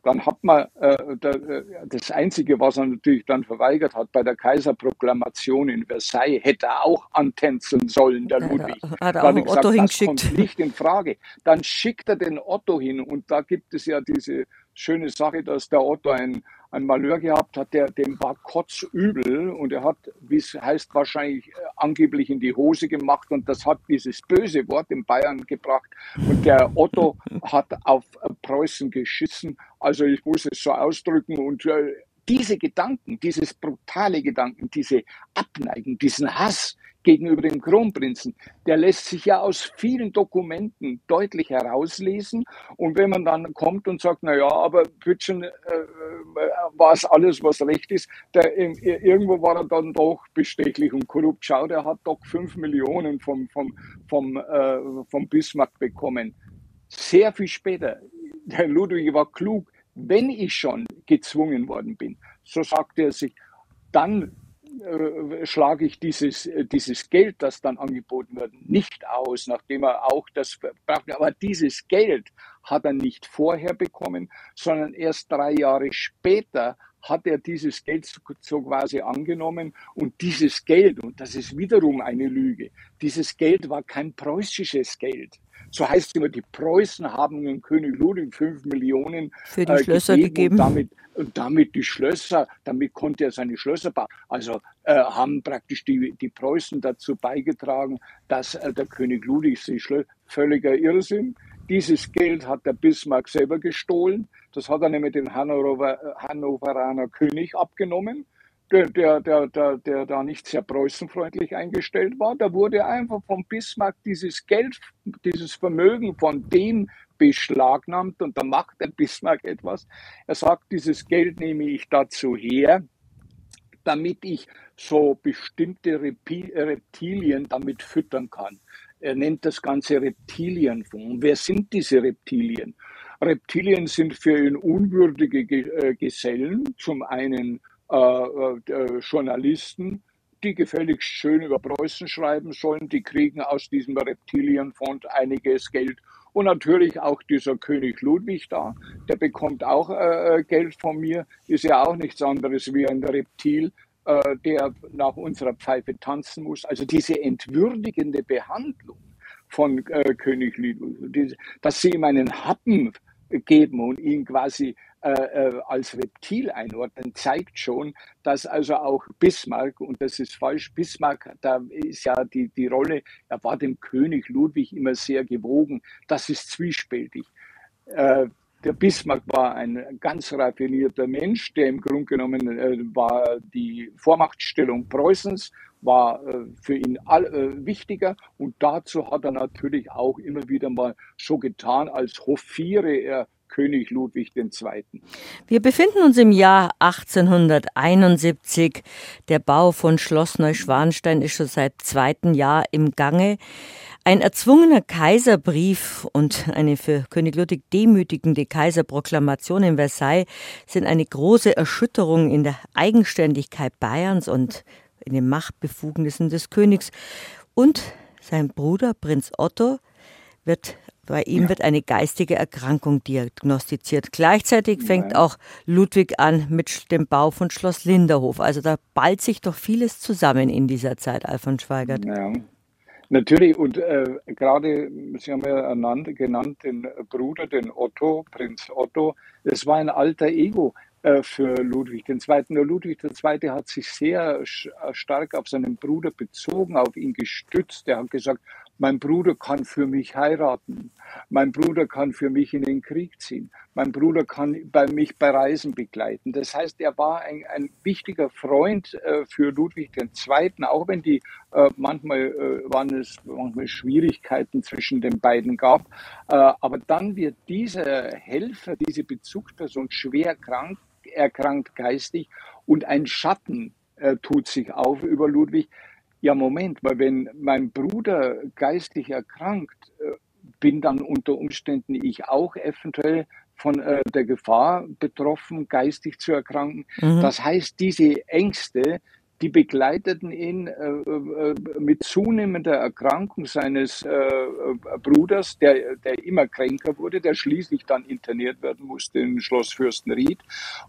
Dann hat man äh, das Einzige, was er natürlich dann verweigert hat, bei der Kaiserproklamation in Versailles, hätte er auch antänzeln sollen, der Ludwig. Hat er auch gesagt, Otto das kommt nicht in Frage. Dann schickt er den Otto hin und da gibt es ja diese schöne Sache, dass der Otto ein, ein Malheur gehabt hat, der, dem war kotzübel und er hat, wie es heißt, wahrscheinlich äh, angeblich in die Hose gemacht und das hat dieses böse Wort in Bayern gebracht und der Otto hat auf äh, Preußen geschissen. Also ich muss es so ausdrücken und äh, diese Gedanken, dieses brutale Gedanken, diese Abneigung, diesen Hass gegenüber dem Kronprinzen, der lässt sich ja aus vielen Dokumenten deutlich herauslesen. Und wenn man dann kommt und sagt, na ja, aber Bütchen äh, war es alles, was recht ist, der, irgendwo war er dann doch bestechlich und korrupt. Schau, der hat doch fünf Millionen vom, vom, vom, äh, vom Bismarck bekommen. Sehr viel später, der Ludwig war klug, wenn ich schon gezwungen worden bin, so sagte er sich, dann äh, schlage ich dieses, äh, dieses Geld, das dann angeboten wird, nicht aus, nachdem er auch das brachte. Aber dieses Geld hat er nicht vorher bekommen, sondern erst drei Jahre später hat er dieses Geld so quasi angenommen. Und dieses Geld, und das ist wiederum eine Lüge, dieses Geld war kein preußisches Geld. So heißt es immer, die Preußen haben dem König Ludwig fünf Millionen für die äh, Schlösser gegeben. gegeben. Und, damit, und damit die Schlösser, damit konnte er seine Schlösser bauen. Also äh, haben praktisch die, die Preußen dazu beigetragen, dass äh, der König Ludwig sich schlösser. Völliger Irrsinn. Dieses Geld hat der Bismarck selber gestohlen. Das hat er nämlich dem Hannover, Hannoveraner König abgenommen der, der, der, der, der da nicht sehr preußenfreundlich eingestellt war. Da wurde einfach vom Bismarck dieses Geld, dieses Vermögen von dem beschlagnahmt und da macht der Bismarck etwas. Er sagt, dieses Geld nehme ich dazu her, damit ich so bestimmte Reptilien damit füttern kann. Er nennt das Ganze Reptilienfonds. Wer sind diese Reptilien? Reptilien sind für ihn unwürdige äh, Gesellen, zum einen Journalisten, die gefälligst schön über Preußen schreiben sollen, die kriegen aus diesem Reptilienfonds einiges Geld. Und natürlich auch dieser König Ludwig da, der bekommt auch äh, Geld von mir, ist ja auch nichts anderes wie ein Reptil, äh, der nach unserer Pfeife tanzen muss. Also diese entwürdigende Behandlung von äh, König Ludwig, dass sie ihm einen Happen geben und ihn quasi äh, äh, als Reptil einordnen, zeigt schon, dass also auch Bismarck, und das ist falsch, Bismarck, da ist ja die, die Rolle, er war dem König Ludwig immer sehr gewogen, das ist zwiespältig. Äh, der Bismarck war ein ganz raffinierter Mensch, der im Grunde genommen äh, war die Vormachtstellung Preußens, war äh, für ihn all, äh, wichtiger und dazu hat er natürlich auch immer wieder mal so getan, als hofiere er König Ludwig II. Wir befinden uns im Jahr 1871. Der Bau von Schloss Neuschwanstein ist schon seit zweiten Jahr im Gange. Ein erzwungener Kaiserbrief und eine für König Ludwig demütigende Kaiserproklamation in Versailles sind eine große Erschütterung in der Eigenständigkeit Bayerns und in den Machtbefugnissen des Königs. Und sein Bruder Prinz Otto wird bei ihm ja. wird eine geistige Erkrankung diagnostiziert. Gleichzeitig fängt ja. auch Ludwig an mit dem Bau von Schloss Linderhof. Also da ballt sich doch vieles zusammen in dieser Zeit, Alfons Schweigert. Ja. Natürlich, und äh, gerade, Sie haben ja ernannt, genannt den Bruder, den Otto, Prinz Otto, es war ein alter Ego für Ludwig II. Der Ludwig II. hat sich sehr stark auf seinen Bruder bezogen, auf ihn gestützt. Er hat gesagt, mein Bruder kann für mich heiraten. Mein Bruder kann für mich in den Krieg ziehen. Mein Bruder kann bei mich bei Reisen begleiten. Das heißt, er war ein, ein wichtiger Freund äh, für Ludwig II., auch wenn die äh, manchmal äh, waren es manchmal Schwierigkeiten zwischen den beiden gab. Äh, aber dann wird dieser Helfer, diese Bezugsperson schwer krank, erkrankt geistig und ein Schatten äh, tut sich auf über Ludwig ja, Moment, weil wenn mein Bruder geistig erkrankt, äh, bin dann unter Umständen ich auch eventuell von äh, der Gefahr betroffen, geistig zu erkranken. Mhm. Das heißt, diese Ängste, die begleiteten ihn äh, äh, mit zunehmender Erkrankung seines äh, äh, Bruders, der, der immer kränker wurde, der schließlich dann interniert werden musste in Schloss Fürstenried.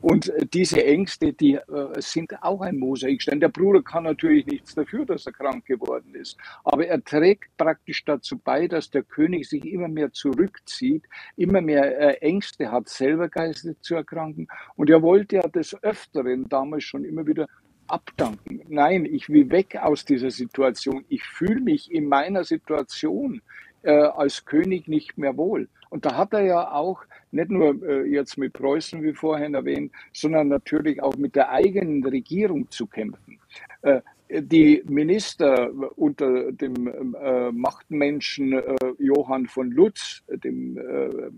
Und äh, diese Ängste, die äh, sind auch ein Mosaikstein. Der Bruder kann natürlich nichts dafür, dass er krank geworden ist, aber er trägt praktisch dazu bei, dass der König sich immer mehr zurückzieht, immer mehr Ängste hat, selber geistig zu erkranken. Und er wollte ja des Öfteren damals schon immer wieder abdanken. Nein, ich will weg aus dieser Situation. Ich fühle mich in meiner Situation äh, als König nicht mehr wohl. Und da hat er ja auch nicht nur äh, jetzt mit Preußen, wie vorhin erwähnt, sondern natürlich auch mit der eigenen Regierung zu kämpfen. Äh, die Minister unter dem äh, Machtmenschen äh, Johann von Lutz, dem äh,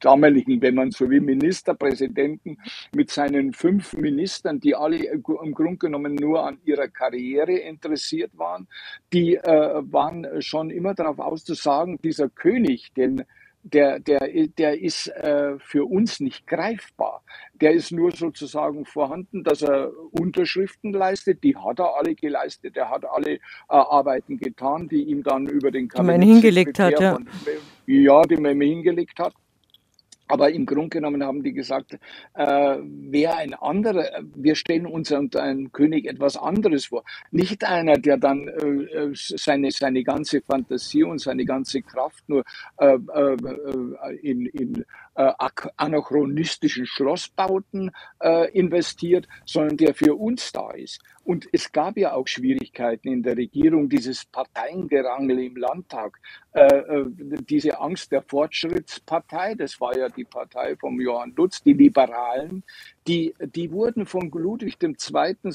damaligen, wenn man so will, Ministerpräsidenten, mit seinen fünf Ministern, die alle im Grunde genommen nur an ihrer Karriere interessiert waren, die äh, waren schon immer darauf auszusagen, dieser König, den der, der, der ist äh, für uns nicht greifbar. Der ist nur sozusagen vorhanden, dass er Unterschriften leistet. Die hat er alle geleistet. Er hat alle äh, Arbeiten getan, die ihm dann über den Kabinett hingelegt hat, ja. Von, ja, die man ihm hingelegt hat. Aber im Grunde genommen haben die gesagt, äh, wer ein anderer, wir stellen uns unter einem König etwas anderes vor. Nicht einer, der dann äh, seine, seine ganze Fantasie und seine ganze Kraft nur äh, äh in, in äh, anachronistischen Schlossbauten äh, investiert, sondern der für uns da ist. Und es gab ja auch Schwierigkeiten in der Regierung, dieses Parteiengerangel im Landtag, äh, äh, diese Angst der Fortschrittspartei, das war ja die Partei von Johann Lutz, die Liberalen, die, die wurden von Ludwig II.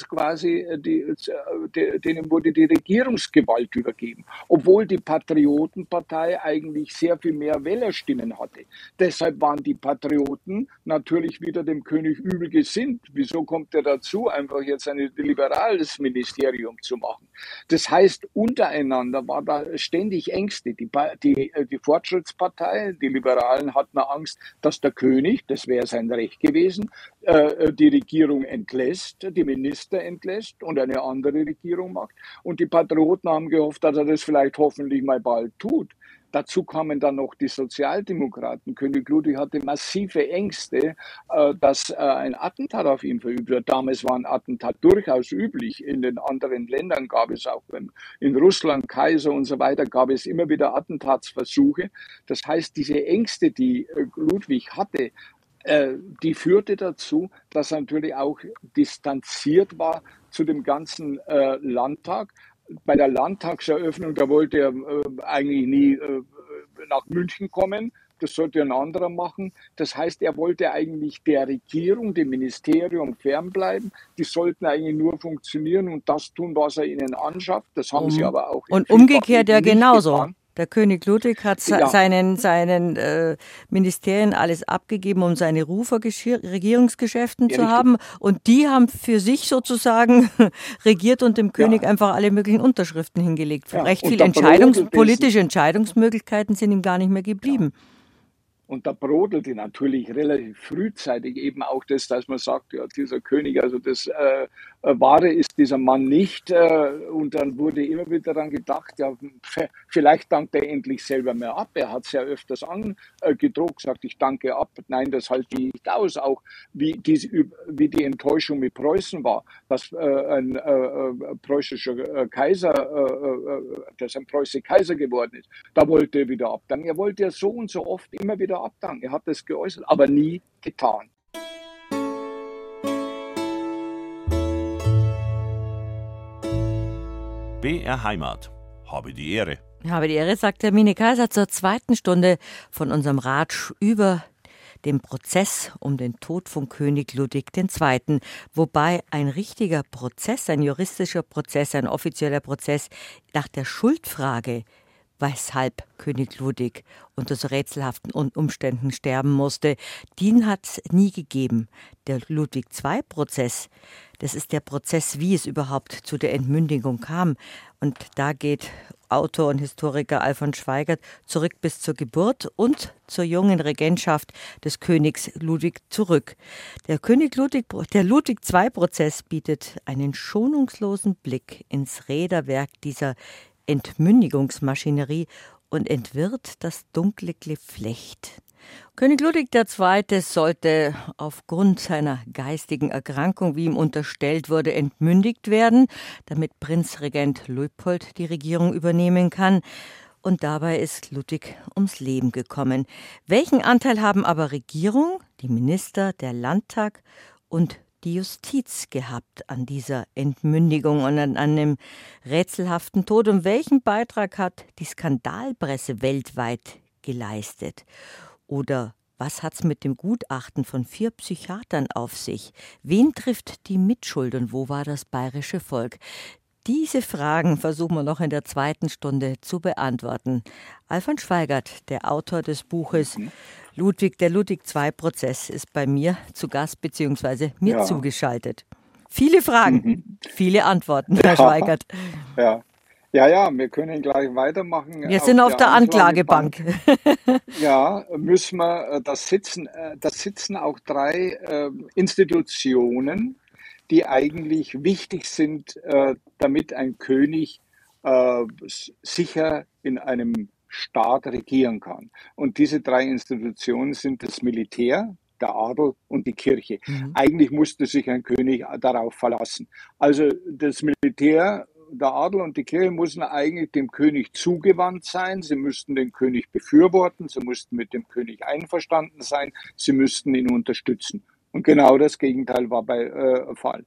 quasi, äh, die, äh, denen wurde die Regierungsgewalt übergeben, obwohl die Patriotenpartei eigentlich sehr viel mehr Wählerstimmen hatte. Deshalb waren die Patrioten natürlich wieder dem König übel gesinnt. Wieso kommt er dazu, einfach jetzt ein liberales Ministerium zu machen? Das heißt, untereinander war da ständig Ängste. Die, die, äh, die Fortschrittspartei, die Liberalen hatten Angst, dass der König, das wäre sein Recht gewesen, äh, die Regierung entlässt, die Minister entlässt und eine andere Regierung macht. Und die Patrioten haben gehofft, dass er das vielleicht hoffentlich mal bald tut. Dazu kamen dann noch die Sozialdemokraten. König Ludwig hatte massive Ängste, äh, dass äh, ein Attentat auf ihn verübt wird. Damals war ein Attentat durchaus üblich. In den anderen Ländern gab es auch, in Russland, Kaiser und so weiter, gab es immer wieder Attentatsversuche. Das heißt, diese Ängste, die Ludwig hatte, äh, die führte dazu, dass er natürlich auch distanziert war zu dem ganzen äh, Landtag. Bei der Landtagseröffnung, da wollte er äh, eigentlich nie äh, nach München kommen. Das sollte ein anderer machen. Das heißt, er wollte eigentlich der Regierung, dem Ministerium fernbleiben. Die sollten eigentlich nur funktionieren und das tun, was er ihnen anschafft. Das haben um, sie aber auch. Und umgekehrt ja genauso. Getan. Der König Ludwig hat ja. seinen, seinen äh, Ministerien alles abgegeben, um seine Rufer Regierungsgeschäften ja, zu haben. Und die haben für sich sozusagen regiert und dem König ja. einfach alle möglichen Unterschriften hingelegt. Recht viele Entscheidungs politische Entscheidungsmöglichkeiten sind ihm gar nicht mehr geblieben. Und da brodelte natürlich relativ frühzeitig eben auch das, dass man sagt, ja, dieser König, also das äh, äh Wahre ist dieser Mann nicht. Äh, und dann wurde immer wieder daran gedacht, ja, vielleicht dankt er endlich selber mehr ab. Er hat es ja öfters angedruckt, gesagt, ich danke ab. Nein, das halte ich nicht aus. Auch wie, diese, wie die Enttäuschung mit Preußen war, dass ein preußischer Kaiser, dass ein preußischer Kaiser geworden ist. Da wollte er wieder abdanken. Er wollte ja so und so oft immer wieder abdanken. Er hat das geäußert, aber nie getan. BR Heimat. Habe die Ehre. Habe die Ehre, sagt Hermine Kaiser zur zweiten Stunde von unserem Ratsch über den Prozess um den Tod von König Ludwig II., wobei ein richtiger Prozess, ein juristischer Prozess, ein offizieller Prozess nach der Schuldfrage weshalb König Ludwig unter so rätselhaften Umständen sterben musste, den hat es nie gegeben. Der Ludwig II-Prozess, das ist der Prozess, wie es überhaupt zu der Entmündigung kam. Und da geht Autor und Historiker Alfons Schweigert zurück bis zur Geburt und zur jungen Regentschaft des Königs Ludwig zurück. Der König Ludwig, der Ludwig II-Prozess bietet einen schonungslosen Blick ins Räderwerk dieser Entmündigungsmaschinerie und entwirrt das dunkle Geflecht. König Ludwig II. sollte aufgrund seiner geistigen Erkrankung, wie ihm unterstellt wurde, entmündigt werden, damit Prinzregent Luitpold die Regierung übernehmen kann. Und dabei ist Ludwig ums Leben gekommen. Welchen Anteil haben aber Regierung, die Minister, der Landtag und die Justiz gehabt an dieser Entmündigung und an einem rätselhaften Tod? Und welchen Beitrag hat die Skandalpresse weltweit geleistet? Oder was hat's mit dem Gutachten von vier Psychiatern auf sich? Wen trifft die Mitschuld und wo war das bayerische Volk? Diese Fragen versuchen wir noch in der zweiten Stunde zu beantworten. Alfons Schweigert, der Autor des Buches Ludwig, der Ludwig-II-Prozess, ist bei mir zu Gast bzw. mir ja. zugeschaltet. Viele Fragen, mhm. viele Antworten, Herr ja. Schweigert. Ja. Ja, ja, wir können gleich weitermachen. Wir sind auf der, der Anklagebank. Anklagebank. ja, müssen wir, äh, das sitzen, äh, das sitzen auch drei äh, Institutionen, die eigentlich wichtig sind, damit ein König sicher in einem Staat regieren kann. Und diese drei Institutionen sind das Militär, der Adel und die Kirche. Mhm. Eigentlich musste sich ein König darauf verlassen. Also das Militär der Adel und die Kirche mussten eigentlich dem König zugewandt sein, sie müssten den König befürworten, sie mussten mit dem König einverstanden sein, sie müssten ihn unterstützen. Und genau das Gegenteil war bei äh, Fall.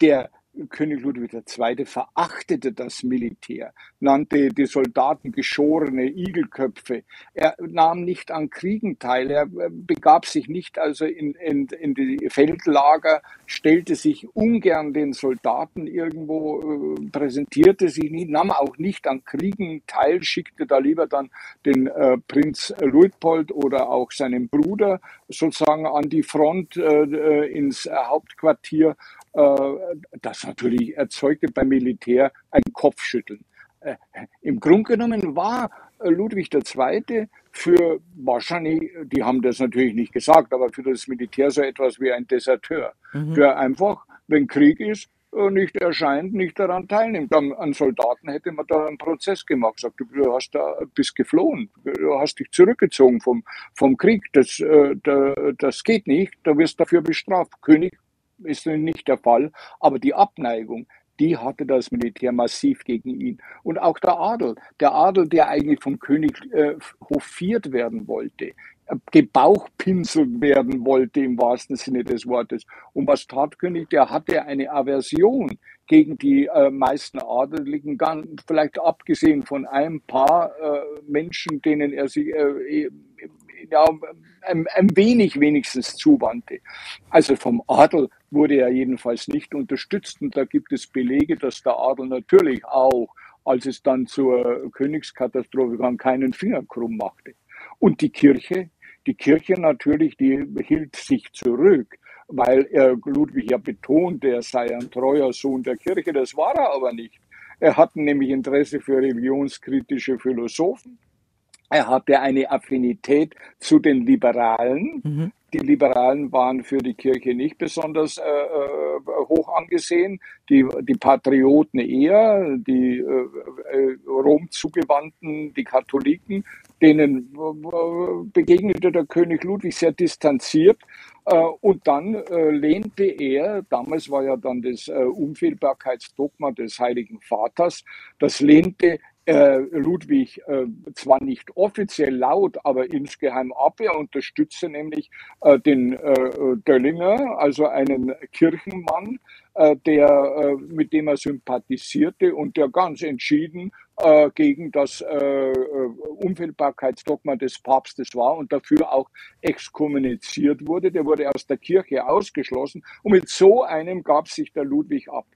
Der König Ludwig II. verachtete das Militär, nannte die Soldaten geschorene Igelköpfe. Er nahm nicht an Kriegen teil, er äh, begab sich nicht also in, in, in die Feldlager, stellte sich ungern den Soldaten irgendwo, äh, präsentierte sich nie, nahm auch nicht an Kriegen teil, schickte da lieber dann den äh, Prinz Luitpold oder auch seinen Bruder sozusagen an die Front äh, äh ins Hauptquartier das natürlich erzeugte beim Militär ein Kopfschütteln. Äh, Im Grunde genommen war äh, Ludwig II. für wahrscheinlich, die haben das natürlich nicht gesagt, aber für das Militär so etwas wie ein Deserteur, mhm. der einfach, wenn Krieg ist, nicht erscheint, nicht daran teilnimmt. An, Soldaten hätte man da einen Prozess gemacht, sagt, du hast da, bist geflohen, du hast dich zurückgezogen vom, vom Krieg, das, das geht nicht, da wirst dafür bestraft. König ist nicht der Fall, aber die Abneigung, die hatte das Militär massiv gegen ihn. Und auch der Adel, der Adel, der eigentlich vom König äh, hofiert werden wollte, äh, gebauchpinselt werden wollte im wahrsten Sinne des Wortes. Und was tat König? Der hatte eine Aversion gegen die äh, meisten Adeligen, vielleicht abgesehen von ein paar äh, Menschen, denen er sich äh, ja, ein, ein wenig wenigstens zuwandte. Also vom Adel wurde er jedenfalls nicht unterstützt und da gibt es Belege, dass der Adel natürlich auch, als es dann zur Königskatastrophe kam, keinen Finger krumm machte. Und die Kirche, die Kirche natürlich, die hielt sich zurück, weil er Ludwig ja betont, er sei ein treuer Sohn der Kirche. Das war er aber nicht. Er hatte nämlich Interesse für religionskritische Philosophen. Er hatte eine Affinität zu den Liberalen. Mhm. Die Liberalen waren für die Kirche nicht besonders äh, äh hoch angesehen, die, die Patrioten eher, die äh, äh, Rom zugewandten, die Katholiken, denen äh, begegnete der König Ludwig sehr distanziert. Äh, und dann lehnte er, damals war ja dann das Unfehlbarkeitsdogma des Heiligen Vaters, das lehnte äh, Ludwig äh, zwar nicht offiziell laut, aber insgeheim ab. Er unterstütze nämlich äh, den äh, Döllinger, also einen Kirchenmann, äh, der, äh, mit dem er sympathisierte und der ganz entschieden gegen das Unfehlbarkeitsdogma des Papstes war und dafür auch exkommuniziert wurde. Der wurde aus der Kirche ausgeschlossen und mit so einem gab sich der Ludwig ab.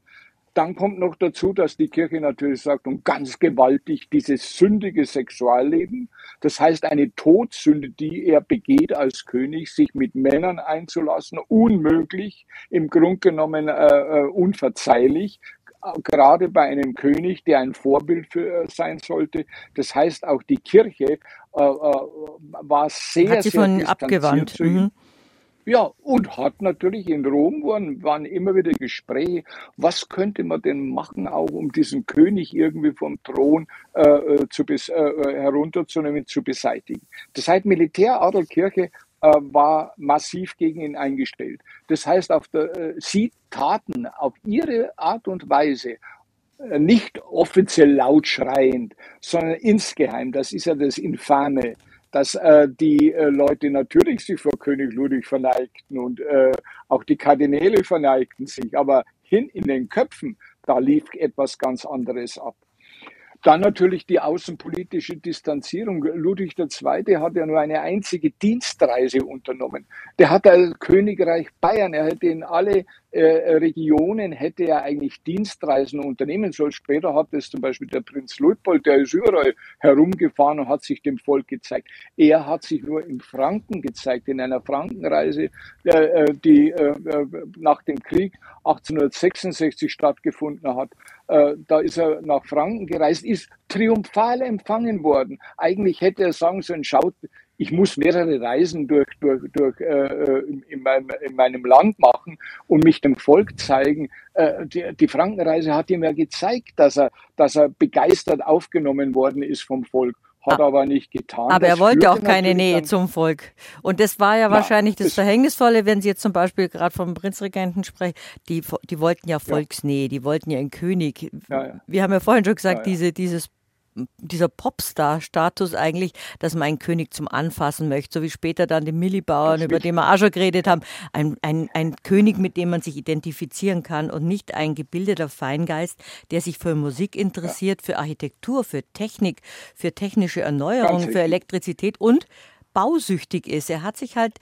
Dann kommt noch dazu, dass die Kirche natürlich sagt, und ganz gewaltig, dieses sündige Sexualleben, das heißt eine Todsünde, die er begeht als König, sich mit Männern einzulassen, unmöglich, im Grunde genommen äh, äh unverzeihlich, gerade bei einem König, der ein Vorbild für, äh, sein sollte. Das heißt, auch die Kirche äh, äh war sehr, Hat sie sehr von abgewandt. Mhm. Ja, und hat natürlich in Rom waren, waren immer wieder Gespräche, was könnte man denn machen, auch um diesen König irgendwie vom Thron äh, äh zu bis, äh, herunterzunehmen, zu beseitigen. Das heißt, Militär, Adel, Kirche äh, war massiv gegen ihn eingestellt. Das heißt, auf der, äh, sie taten auf ihre Art und Weise äh, nicht offiziell laut schreiend, sondern insgeheim, das ist ja das Infame, dass äh, die äh, Leute natürlich sich vor König Ludwig verneigten und äh, auch die Kardinäle verneigten sich, aber hin in den Köpfen, da lief etwas ganz anderes ab. Dann natürlich die außenpolitische Distanzierung. Ludwig II. hat ja nur eine einzige Dienstreise unternommen. Der hat das Königreich Bayern, er hätte in alle äh, Regionen hätte er eigentlich Dienstreisen unternehmen sollen. Später hat es zum Beispiel der Prinz Luitpold, der ist überall herumgefahren und hat sich dem Volk gezeigt. Er hat sich nur in Franken gezeigt, in einer Frankenreise, äh, äh die nach dem Krieg 1866 stattgefunden hat. Da ist er nach Franken gereist, ist triumphal empfangen worden. Eigentlich hätte er sagen sollen, schaut, ich muss mehrere Reisen durch, durch, durch äh, in, meinem, in meinem Land machen und mich dem Volk zeigen. Äh, die, die Frankenreise hat ihm ja gezeigt, dass er, dass er begeistert aufgenommen worden ist vom Volk hat ah. aber nicht getan. Aber das er wollte auch keine Nähe zum Volk. Und das war ja wahrscheinlich das, das Verhängnisvolle, wenn Sie jetzt zum Beispiel gerade vom Prinzregenten sprechen. Die, die wollten ja Volksnähe, die wollten ja einen König. Ja, ja. Wir haben ja vorhin schon gesagt, diese, dieses dieser Popstar-Status eigentlich, dass man einen König zum Anfassen möchte, so wie später dann die Millibauern, über den wir auch schon geredet haben. Ein, ein, ein König, mit dem man sich identifizieren kann und nicht ein gebildeter Feingeist, der sich für Musik interessiert, für Architektur, für Technik, für technische Erneuerung, für Elektrizität und bausüchtig ist. Er hat sich halt,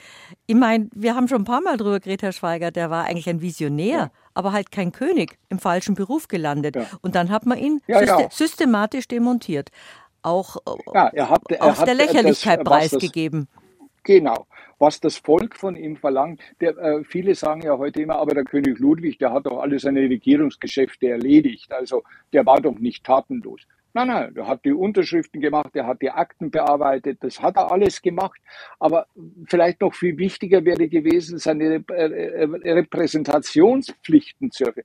ich meine, wir haben schon ein paar Mal drüber geredet, Herr Schweiger, der war eigentlich ein Visionär, ja. Aber halt kein König, im falschen Beruf gelandet. Ja. Und dann hat man ihn ja, syst systematisch demontiert. Auch er hat, hat der Lächerlichkeit preisgegeben. Genau was das Volk von ihm verlangt. Der, äh, viele sagen ja heute immer, aber der König Ludwig, der hat doch alle seine Regierungsgeschäfte erledigt. Also der war doch nicht tatenlos. Nein, nein, er hat die Unterschriften gemacht, er hat die Akten bearbeitet, das hat er alles gemacht. Aber vielleicht noch viel wichtiger wäre gewesen, seine Repräsentationspflichten zu erfüllen.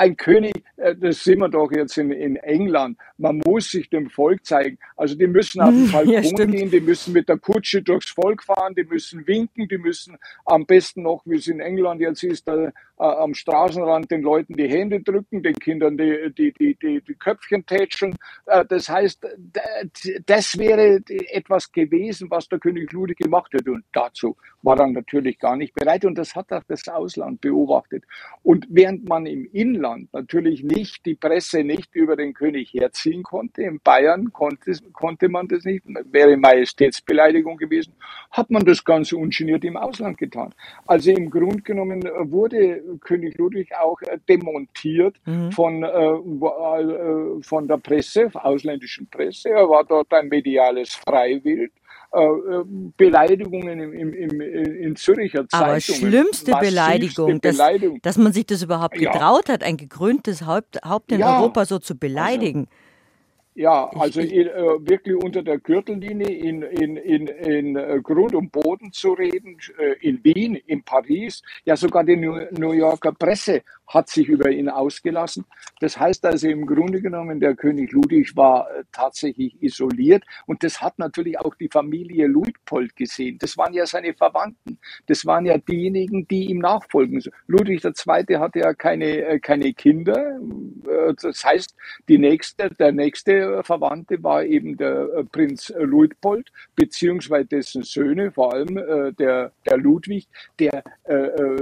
Ein König, äh, das sehen wir doch jetzt in, in, England, man muss sich dem Volk zeigen. Also die müssen auf den Balkon ja, gehen, die müssen mit der Kutsche durchs Volk fahren, die müssen winken, die müssen am besten noch, wie es in England jetzt ist, da, äh, am Straßenrand den Leuten die Hände drücken, den Kindern die, die, die, die, die Köpfchen tätscheln äh, das heißt, das wäre etwas gewesen, was der König Ludwig gemacht hätte. Und dazu war er natürlich gar nicht bereit. Und das hat auch das Ausland beobachtet. Und während man im Inland natürlich nicht die Presse nicht über den König herziehen konnte, in Bayern konnte, konnte man das nicht, wäre Majestätsbeleidigung gewesen, hat man das ganz ungeniert im Ausland getan. Also im Grunde genommen wurde König Ludwig auch demontiert mhm. von, äh, von der Presse, ausländischen Presse. Er war dort ein mediales Freiwild. Äh, äh, Beleidigungen im, im, im, in Züricher Zeitungen. Aber schlimmste Beleidigung, dass, Beleidigung. dass man sich das überhaupt getraut ja. hat, ein gekröntes Haupt, Haupt in ja. Europa so zu beleidigen. Also, ja, also in, äh, wirklich unter der Gürtellinie in, in, in, in äh, Grund und Boden zu reden, äh, in Wien, in Paris, ja sogar die New Yorker Presse hat sich über ihn ausgelassen. Das heißt also im Grunde genommen, der König Ludwig war äh, tatsächlich isoliert und das hat natürlich auch die Familie Luitpold gesehen. Das waren ja seine Verwandten. Das waren ja diejenigen, die ihm nachfolgen. Ludwig II. hatte ja keine, äh, keine Kinder. Äh, das heißt, die nächste, der nächste Verwandte war eben der Prinz Luitpold, beziehungsweise dessen Söhne, vor allem der, der Ludwig, der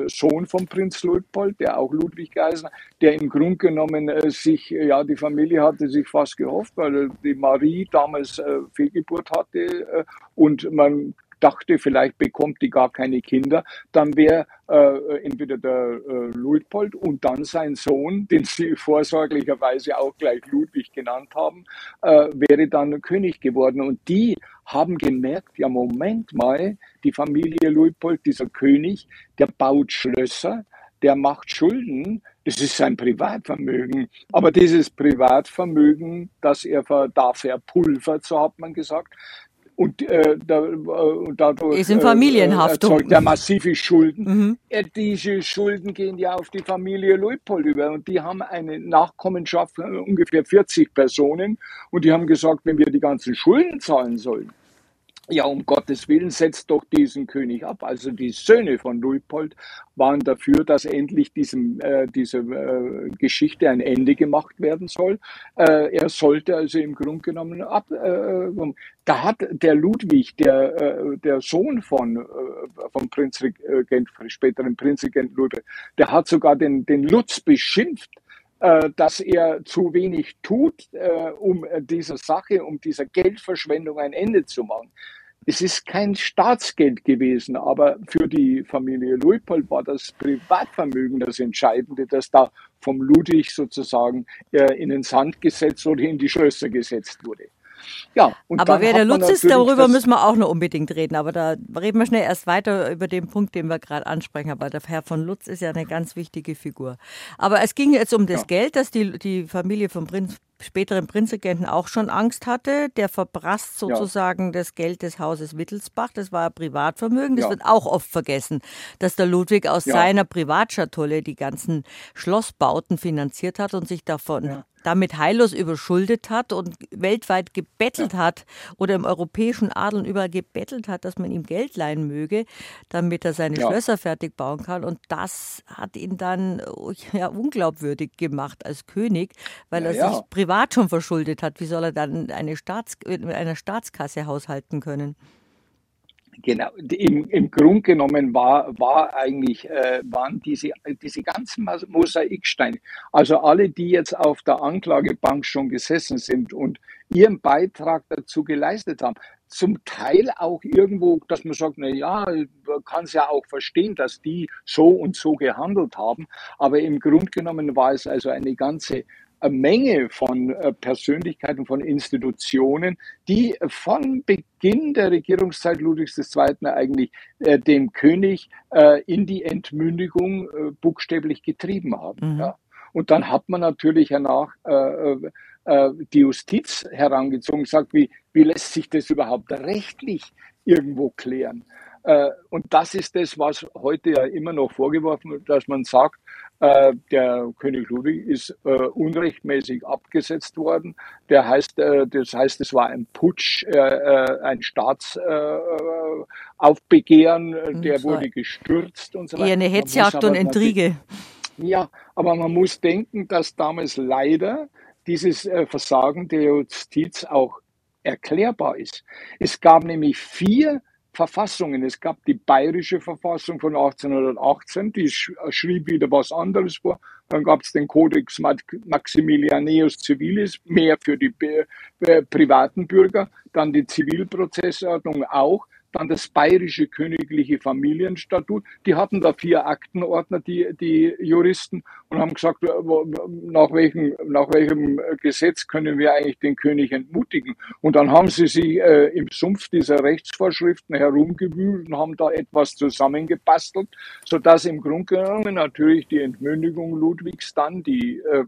Sohn von Prinz Luitpold, der auch Ludwig Ludwig Geisner, der im Grunde genommen äh, sich, äh, ja, die Familie hatte sich fast gehofft, weil die Marie damals äh, Fehlgeburt hatte äh, und man dachte, vielleicht bekommt die gar keine Kinder, dann wäre äh, entweder der äh, Luitpold und dann sein Sohn, den sie vorsorglicherweise auch gleich Ludwig genannt haben, äh, wäre dann König geworden. Und die haben gemerkt, ja Moment mal, die Familie Luitpold, dieser König, der baut Schlösser, der macht Schulden, das ist sein Privatvermögen. Aber dieses Privatvermögen, das er da verpulvert, so hat man gesagt, und, äh, da, äh, dadurch ist in Familienhaftung. Äh, erzeugt er massive Schulden. Mhm. Äh, diese Schulden gehen ja auf die Familie Leupold über und die haben eine Nachkommenschaft von ungefähr 40 Personen und die haben gesagt, wenn wir die ganzen Schulden zahlen sollen, ja, um Gottes Willen, setzt doch diesen König ab. Also die Söhne von Luitpold waren dafür, dass endlich diesem, äh, diese äh, Geschichte ein Ende gemacht werden soll. Äh, er sollte also im Grunde genommen ab. Äh, da hat der Ludwig, der, äh, der Sohn von, äh, vom Prinzregent, späteren Prinzregent Ludwig, der hat sogar den, den Lutz beschimpft äh, dass er zu wenig tut, äh, um dieser Sache, um dieser Geldverschwendung ein Ende zu machen. Es ist kein Staatsgeld gewesen, aber für die Familie Luitpold war das Privatvermögen das Entscheidende, das da vom Ludwig sozusagen äh, in den Sand gesetzt oder in die Schlösser gesetzt wurde. Ja, aber wer der Lutz ist, darüber müssen wir auch noch unbedingt reden. Aber da reden wir schnell erst weiter über den Punkt, den wir gerade ansprechen. Aber der Herr von Lutz ist ja eine ganz wichtige Figur. Aber es ging jetzt um das ja. Geld, das die, die Familie vom Prinz, späteren Prinzregenten auch schon Angst hatte. Der verprasst sozusagen ja. das Geld des Hauses Wittelsbach. Das war Privatvermögen. Das ja. wird auch oft vergessen, dass der Ludwig aus seiner Privatschatulle die ganzen Schlossbauten finanziert hat und sich davon damit heillos überschuldet hat und weltweit gebettelt ja. hat oder im europäischen Adel überall gebettelt hat, dass man ihm Geld leihen möge, damit er seine ja. Schlösser fertig bauen kann. Und das hat ihn dann ja, unglaubwürdig gemacht als König, weil ja, er sich privat schon verschuldet hat. Wie soll er dann eine Staats, mit einer Staatskasse haushalten können? Genau, im, im Grunde genommen war, war eigentlich, äh, waren diese, diese ganzen Mosaiksteine, also alle, die jetzt auf der Anklagebank schon gesessen sind und ihren Beitrag dazu geleistet haben, zum Teil auch irgendwo, dass man sagt, na ja, kann es ja auch verstehen, dass die so und so gehandelt haben, aber im Grunde genommen war es also eine ganze eine Menge von äh, Persönlichkeiten, von Institutionen, die von Beginn der Regierungszeit Ludwigs II. eigentlich äh, den König äh, in die Entmündigung buchstäblich getrieben haben. Mhm. Ja. Und dann hat man natürlich hernach die Justiz herangezogen, sagt, wie, wie lässt sich das überhaupt rechtlich irgendwo klären? Und das ist das, was heute ja immer noch vorgeworfen wird, dass man sagt, äh, der König Ludwig ist äh, unrechtmäßig abgesetzt worden. Der heißt, äh, das heißt, es war ein Putsch, äh, äh, ein Staatsaufbegehren, äh, der wurde gestürzt und so weiter. Eher eine Hetzjagd und Intrige. Ja, aber man muss denken, dass damals leider dieses Versagen der Justiz auch erklärbar ist. Es gab nämlich vier Verfassungen. Es gab die bayerische Verfassung von 1818, die schrieb wieder was anderes vor. Dann gab es den Codex Maximilianeus Civilis, mehr für die privaten Bürger. Dann die Zivilprozessordnung auch dann das bayerische königliche Familienstatut. Die hatten da vier Aktenordner, die, die Juristen, und haben gesagt, nach welchem, nach welchem Gesetz können wir eigentlich den König entmutigen. Und dann haben sie sich äh, im Sumpf dieser Rechtsvorschriften herumgewühlt und haben da etwas zusammengebastelt, sodass im Grunde genommen natürlich die Entmündigung Ludwigs dann, die äh,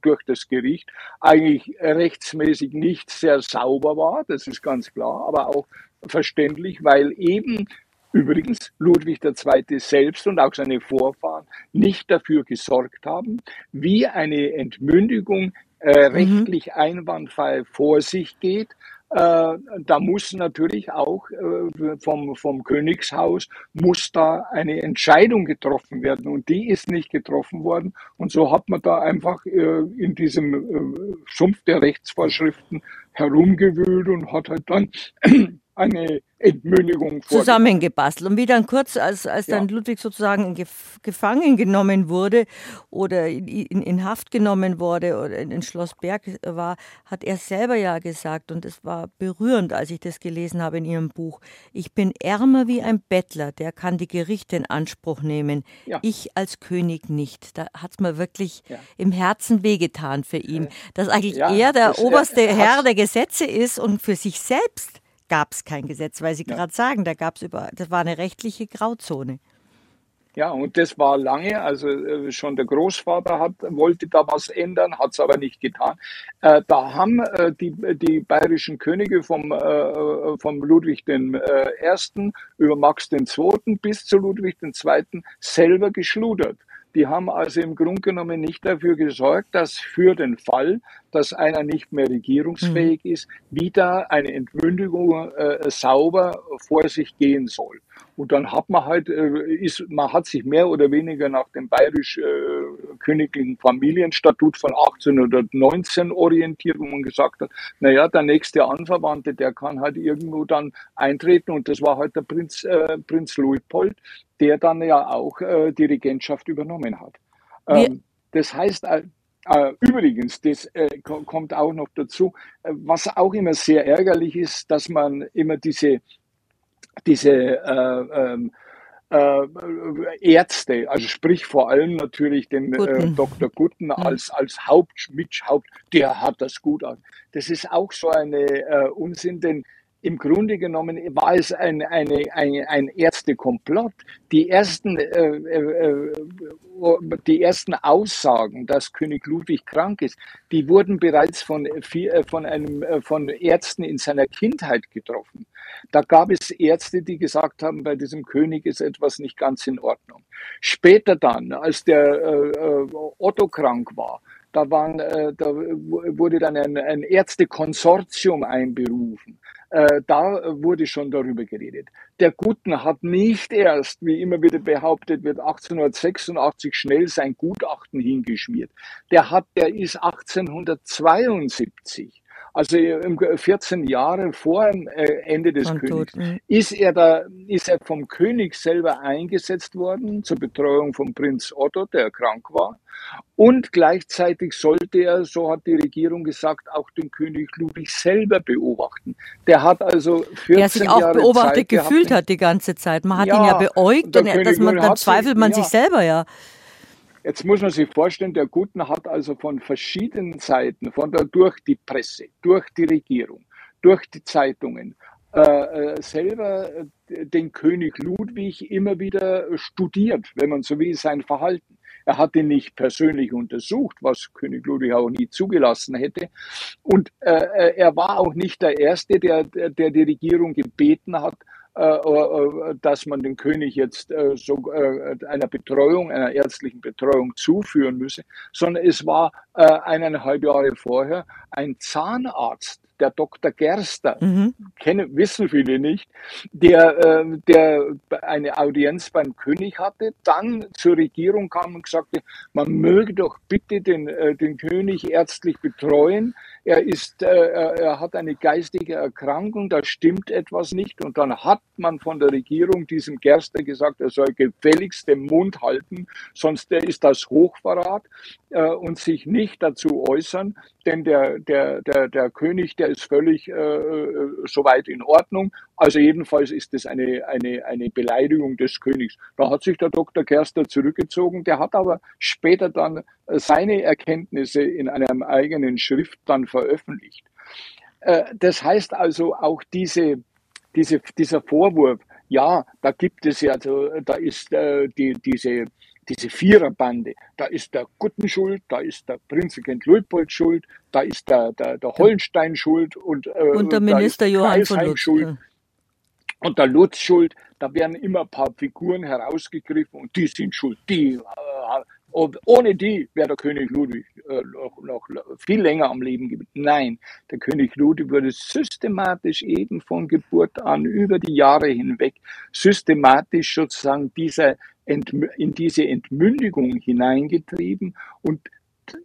durch das Gericht, eigentlich rechtsmäßig nicht sehr sauber war, das ist ganz klar, aber auch verständlich, weil eben übrigens Ludwig II. selbst und auch seine Vorfahren nicht dafür gesorgt haben, wie eine Entmündigung äh, mhm. rechtlich einwandfrei vor sich geht, äh, da muss natürlich auch äh, vom, vom Königshaus muss da eine Entscheidung getroffen werden und die ist nicht getroffen worden und so hat man da einfach äh, in diesem Sumpf der Rechtsvorschriften herumgewühlt und hat halt dann eine Entmündigung zusammengebastelt. Und wie dann kurz, als, als dann ja. Ludwig sozusagen in Gef gefangen genommen wurde oder in, in, in, Haft genommen wurde oder in, in Schloss Berg war, hat er selber ja gesagt, und es war berührend, als ich das gelesen habe in Ihrem Buch, ich bin ärmer wie ein Bettler, der kann die Gerichte in Anspruch nehmen. Ja. Ich als König nicht. Da hat es mir wirklich ja. im Herzen wehgetan für ihn, dass eigentlich er der oberste Herr der Gesetze ist und für sich selbst gab es kein Gesetz, weil Sie ja. gerade sagen, da gab es über, das war eine rechtliche Grauzone. Ja, und das war lange, also äh, schon der Großvater hat, wollte da was ändern, hat es aber nicht getan. Äh, da haben äh, die, die bayerischen Könige vom, äh, vom Ludwig I. über Max II. bis zu Ludwig II. selber geschludert. Die haben also im Grunde genommen nicht dafür gesorgt, dass für den Fall, dass einer nicht mehr regierungsfähig mhm. ist, wieder eine Entmündigung äh, sauber vor sich gehen soll. Und dann hat man halt, äh, ist, man hat sich mehr oder weniger nach dem bayerisch-königlichen äh, Familienstatut von 1819 orientiert, wo man gesagt hat, naja, der nächste Anverwandte, der kann halt irgendwo dann eintreten und das war halt der Prinz, äh, Prinz Luitpold, der dann ja auch äh, die Regentschaft übernommen hat. Ähm, das heißt, äh, übrigens, das äh, kommt auch noch dazu, äh, was auch immer sehr ärgerlich ist, dass man immer diese, diese äh, ähm, äh, Ärzte, also sprich vor allem natürlich den Dr. Gutten mhm. als, als Haupt, Haupt, der hat das gut an. Das ist auch so eine Unsinn, denn im Grunde genommen war es ein, eine, ein, ein Ärztekomplott. Die ersten, äh, äh, die ersten Aussagen, dass König Ludwig krank ist, die wurden bereits von, äh, von, einem, äh, von Ärzten in seiner Kindheit getroffen. Da gab es Ärzte, die gesagt haben, bei diesem König ist etwas nicht ganz in Ordnung. Später dann, als der äh, äh Otto krank war, da, waren, äh, da wurde dann ein, ein Ärztekonsortium einberufen. Äh, da wurde schon darüber geredet. Der Guten hat nicht erst, wie immer wieder behauptet wird, 1886 schnell sein Gutachten hingeschmiert. Der hat, der ist 1872 also 14 Jahre vor äh, Ende des Königs, mhm. ist er da, ist er vom König selber eingesetzt worden zur Betreuung von Prinz Otto, der krank war. Und gleichzeitig sollte er, so hat die Regierung gesagt, auch den König Ludwig selber beobachten. Der hat also 14 Der sich auch Jahre beobachtet Zeit gefühlt gehabt, hat die ganze Zeit. Man hat ja, ihn ja beäugt, und dass man, dann zweifelt man ja. sich selber ja. Jetzt muss man sich vorstellen, der Guten hat also von verschiedenen Seiten, von der, durch die Presse, durch die Regierung, durch die Zeitungen, äh, äh selber äh, den König Ludwig immer wieder studiert, wenn man so will, sein Verhalten. Er hat ihn nicht persönlich untersucht, was König Ludwig auch nie zugelassen hätte. Und äh, äh er war auch nicht der Erste, der, der die Regierung gebeten hat, dass man den König jetzt äh, so einer Betreuung, einer ärztlichen Betreuung zuführen müsse, sondern es war eineinhalb Jahre vorher ein Zahnarzt, der Dr. Gerster, mhm. kennen, wissen viele nicht, der, der eine Audienz beim König hatte, dann zur Regierung kam und sagte, man möge doch bitte den, den König ärztlich betreuen er, ist, äh, er hat eine geistige Erkrankung, da stimmt etwas nicht. Und dann hat man von der Regierung diesem Gerster gesagt, er soll gefälligst den Mund halten, sonst ist das Hochverrat äh, und sich nicht dazu äußern, denn der, der, der, der König, der ist völlig äh, äh soweit in Ordnung. Also jedenfalls ist das eine, eine, eine Beleidigung des Königs. Da hat sich der Dr. Gerster zurückgezogen, der hat aber später dann seine Erkenntnisse in einem eigenen Schrift dann veröffentlicht. Äh, das heißt also auch diese, diese, dieser Vorwurf, ja, da gibt es ja, also, da ist äh, die, diese, diese Viererbande, da ist der Gutten schuld, da ist der Prinzregent Luitpold schuld, da ist der, der, der Hollenstein schuld und, äh, und der Minister Johann von Lutz. schuld. Und der Lutz schuld, da werden immer ein paar Figuren herausgegriffen und die sind schuld, die äh, und ohne die wäre der König Ludwig äh, noch, noch, viel länger am Leben geblieben. Nein, der König Ludwig wurde systematisch eben von Geburt an über die Jahre hinweg systematisch sozusagen dieser in diese Entmündigung hineingetrieben und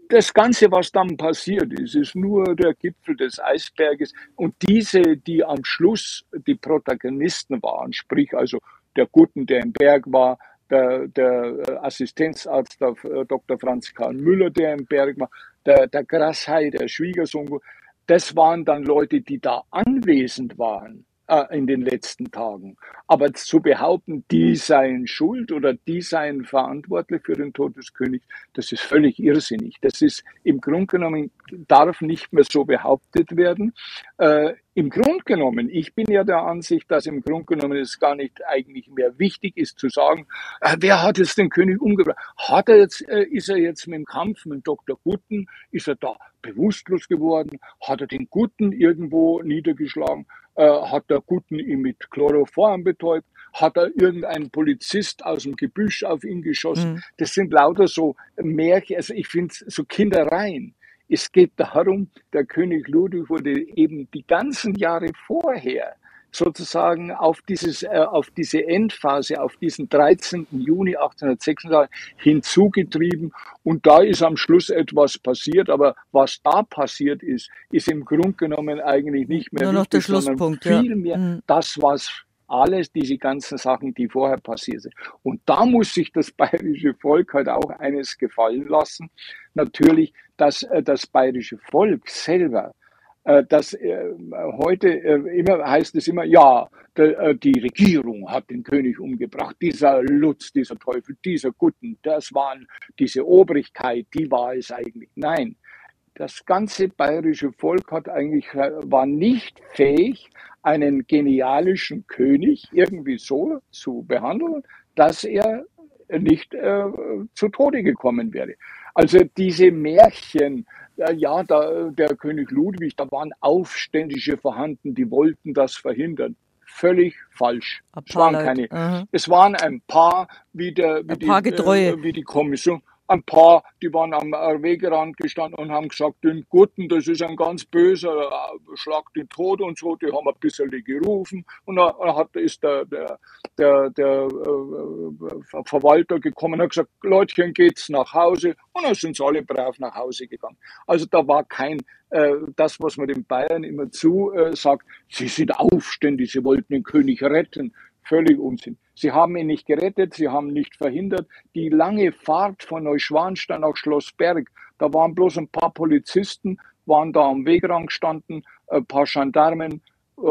das Ganze, was dann passiert ist, ist nur der Gipfel des Eisberges. Und diese, die am Schluss die Protagonisten waren, sprich also der Guten, der im Berg war, der, der Assistenzarzt der, äh, Dr. Franz Karl Müller, der im Berg war, der, der Grasshei, der Schwiegersohn, das waren dann Leute, die da anwesend waren äh, in den letzten Tagen. Aber zu behaupten, die seien schuld oder die seien verantwortlich für den Tod des Königs, das ist völlig irrsinnig. Das ist im Grunde genommen, darf nicht mehr so behauptet werden. Äh, Im Grunde genommen, ich bin ja der Ansicht, dass im Grunde genommen es gar nicht eigentlich mehr wichtig ist zu sagen, äh, wer hat jetzt den König umgebracht? Hat er jetzt, äh, ist er jetzt mit dem Kampf mit Dr. Gutten, ist er da bewusstlos geworden? Hat er den Guten irgendwo niedergeschlagen? Äh, hat der Guten ihn mit Chloroform betäubt? Hat er irgendeinen Polizist aus dem Gebüsch auf ihn geschossen? Mhm. Das sind lauter so Märchen, also ich finde so Kindereien. Es geht darum, der König Ludwig wurde eben die ganzen Jahre vorher sozusagen auf, dieses, äh, auf diese Endphase, auf diesen 13. Juni 1836 hinzugetrieben. Und da ist am Schluss etwas passiert. Aber was da passiert ist, ist im Grunde genommen eigentlich nicht mehr Nur noch wichtig, der Schlusspunkt, vielmehr ja. Mhm. das, was alles diese ganzen Sachen, die vorher passiert sind. Und da muss sich das bayerische Volk halt auch eines gefallen lassen. Natürlich, dass äh, das bayerische Volk selber dass äh, heute äh, immer heißt es immer, ja, die Regierung hat den König umgebracht, dieser Lutz, dieser Teufel, dieser Gutten, das waren diese Obrigkeit, die war es eigentlich. Nein, das ganze bayerische Volk hat eigentlich, war nicht fähig, einen genialischen König irgendwie so zu behandeln, dass er nicht äh, zu Tode gekommen wäre. Also diese Märchen, ja, da, der König Ludwig, da waren Aufständische vorhanden, die wollten das verhindern. Völlig falsch. Es waren, keine, mhm. es waren ein paar, wie, der, wie, die, äh, wie die Kommission ein paar, die waren am Wegerand gestanden und haben gesagt, den Guten, das ist ein ganz böser, äh, schlag den Tod und so, die haben ein bisschen gerufen und dann hat, ist der, der, der, der äh, Verwalter gekommen und hat gesagt, Leutchen, geht's nach Hause und dann sind sie alle brav nach Hause gegangen. Also da war kein, äh, das, was man den Bayern immer zu äh, sagt, sie sind aufständig, sie wollten den König retten. Völlig Unsinn. Sie haben ihn nicht gerettet, sie haben nicht verhindert. Die lange Fahrt von Neuschwanstein nach Schlossberg, da waren bloß ein paar Polizisten, waren da am Wegrang gestanden, ein paar Gendarmen, äh,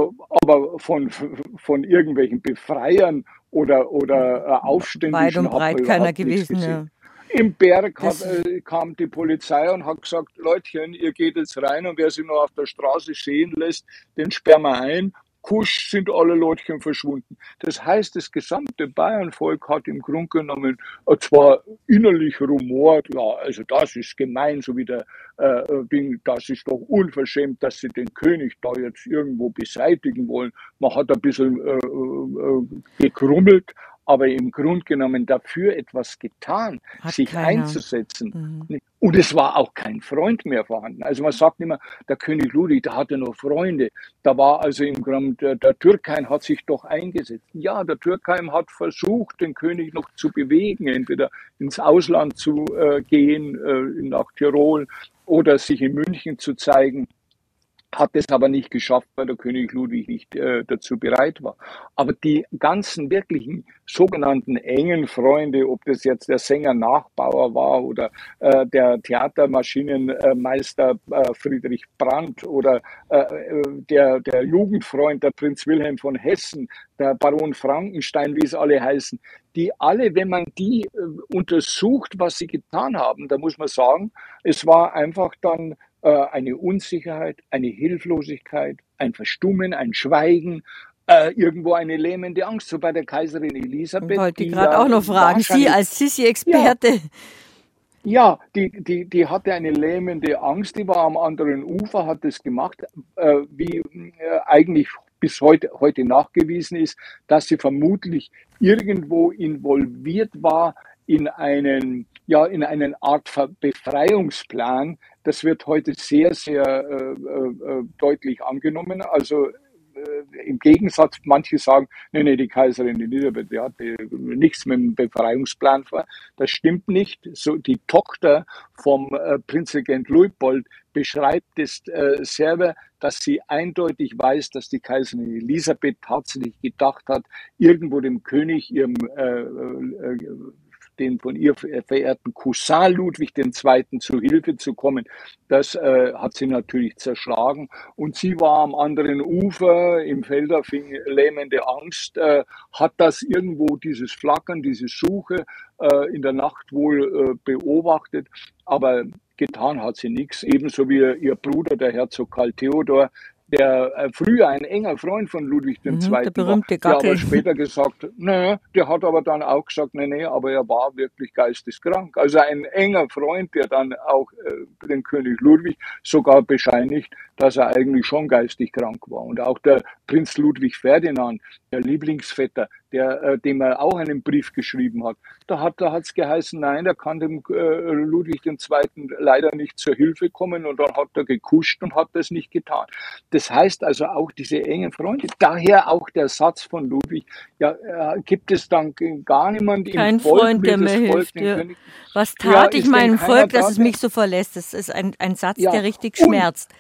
aber von, von irgendwelchen Befreiern oder, oder Aufständischen Weit und breit keiner gewesen. Ja. Im Berg hat, äh, kam die Polizei und hat gesagt, Leutchen, ihr geht jetzt rein und wer sich noch auf der Straße sehen lässt, den sperren wir ein kusch sind alle Leutchen verschwunden. Das heißt, das gesamte Bayernvolk hat im Grunde genommen äh, zwar innerlich rumort, ja, also das ist gemein, so wie der äh, Ding, das ist doch unverschämt, dass sie den König da jetzt irgendwo beseitigen wollen. Man hat ein bisschen äh, äh, gekrummelt, aber im Grunde genommen dafür etwas getan, Hat sich keiner. einzusetzen. Mhm. Und es war auch kein Freund mehr vorhanden. Also man sagt immer, der König Ludwig, der hatte noch Freunde. Da war also im Grunde, der, der Türkheim hat sich doch eingesetzt. Ja, der Türkheim hat versucht, den König noch zu bewegen, entweder ins Ausland zu äh, gehen, äh, nach Tirol oder sich in München zu zeigen hat es aber nicht geschafft, weil der König Ludwig nicht äh, dazu bereit war. Aber die ganzen wirklichen sogenannten engen Freunde, ob das jetzt der Sänger Nachbauer war oder äh, der Theatermaschinenmeister äh, Friedrich Brandt oder äh, äh, der, der Jugendfreund, der Prinz Wilhelm von Hessen, der Baron Frankenstein, wie es alle heißen, die alle, wenn man die äh, untersucht, was sie getan haben, da muss man sagen, es war einfach dann äh, eine Unsicherheit, eine Hilflosigkeit, ein Verstummen, ein Schweigen, äh, irgendwo eine lähmende Angst, so bei der Kaiserin Elisabeth. Wollte ich gerade auch noch fragen, Sie als Sissi-Experte. Ja. Ja, die, die, die hatte eine lähmende Angst, die war am anderen Ufer, hat es gemacht, äh, wie äh, eigentlich bis heute, heute nachgewiesen ist, dass sie vermutlich irgendwo involviert war in einen, ja, in einen Art Befreiungsplan, das wird heute sehr, sehr äh, äh, deutlich angenommen. Also im Gegensatz, manche sagen, nee, nee, die Kaiserin Elisabeth, die hatte nichts mit dem Befreiungsplan vor. Das stimmt nicht. So, die Tochter vom äh, Prinzregent Luitpold beschreibt es äh, selber, dass sie eindeutig weiß, dass die Kaiserin Elisabeth tatsächlich gedacht hat, irgendwo dem König, ihrem äh, äh, den von ihr verehrten Cousin Ludwig II. zu Hilfe zu kommen. Das äh, hat sie natürlich zerschlagen. Und sie war am anderen Ufer, im Felder fing lähmende Angst, äh, hat das irgendwo, dieses Flackern, diese Suche äh, in der Nacht wohl äh, beobachtet. Aber getan hat sie nichts, ebenso wie ihr Bruder, der Herzog Karl Theodor, der äh, früher ein enger Freund von Ludwig II. Mhm, der berühmte war, der aber später gesagt, ne, der hat aber dann auch gesagt, nee, nee, aber er war wirklich geisteskrank. Also ein enger Freund, der dann auch äh, den König Ludwig sogar bescheinigt, dass er eigentlich schon geistig krank war. Und auch der Prinz Ludwig Ferdinand, der Lieblingsvetter, der, äh, dem er auch einen Brief geschrieben hat, da hat da hat's geheißen, nein, er kann dem äh, Ludwig II. leider nicht zur Hilfe kommen und dann hat er gekuscht und hat das nicht getan. Das heißt also auch diese engen Freunde, daher auch der Satz von Ludwig, ja, äh, gibt es dann gar niemand im Kein Volk, Freund, der mir hilft. Ja. Was tat ja, ich meinem Volk, dass es mich so verlässt? Das ist ein, ein Satz, ja. der richtig schmerzt.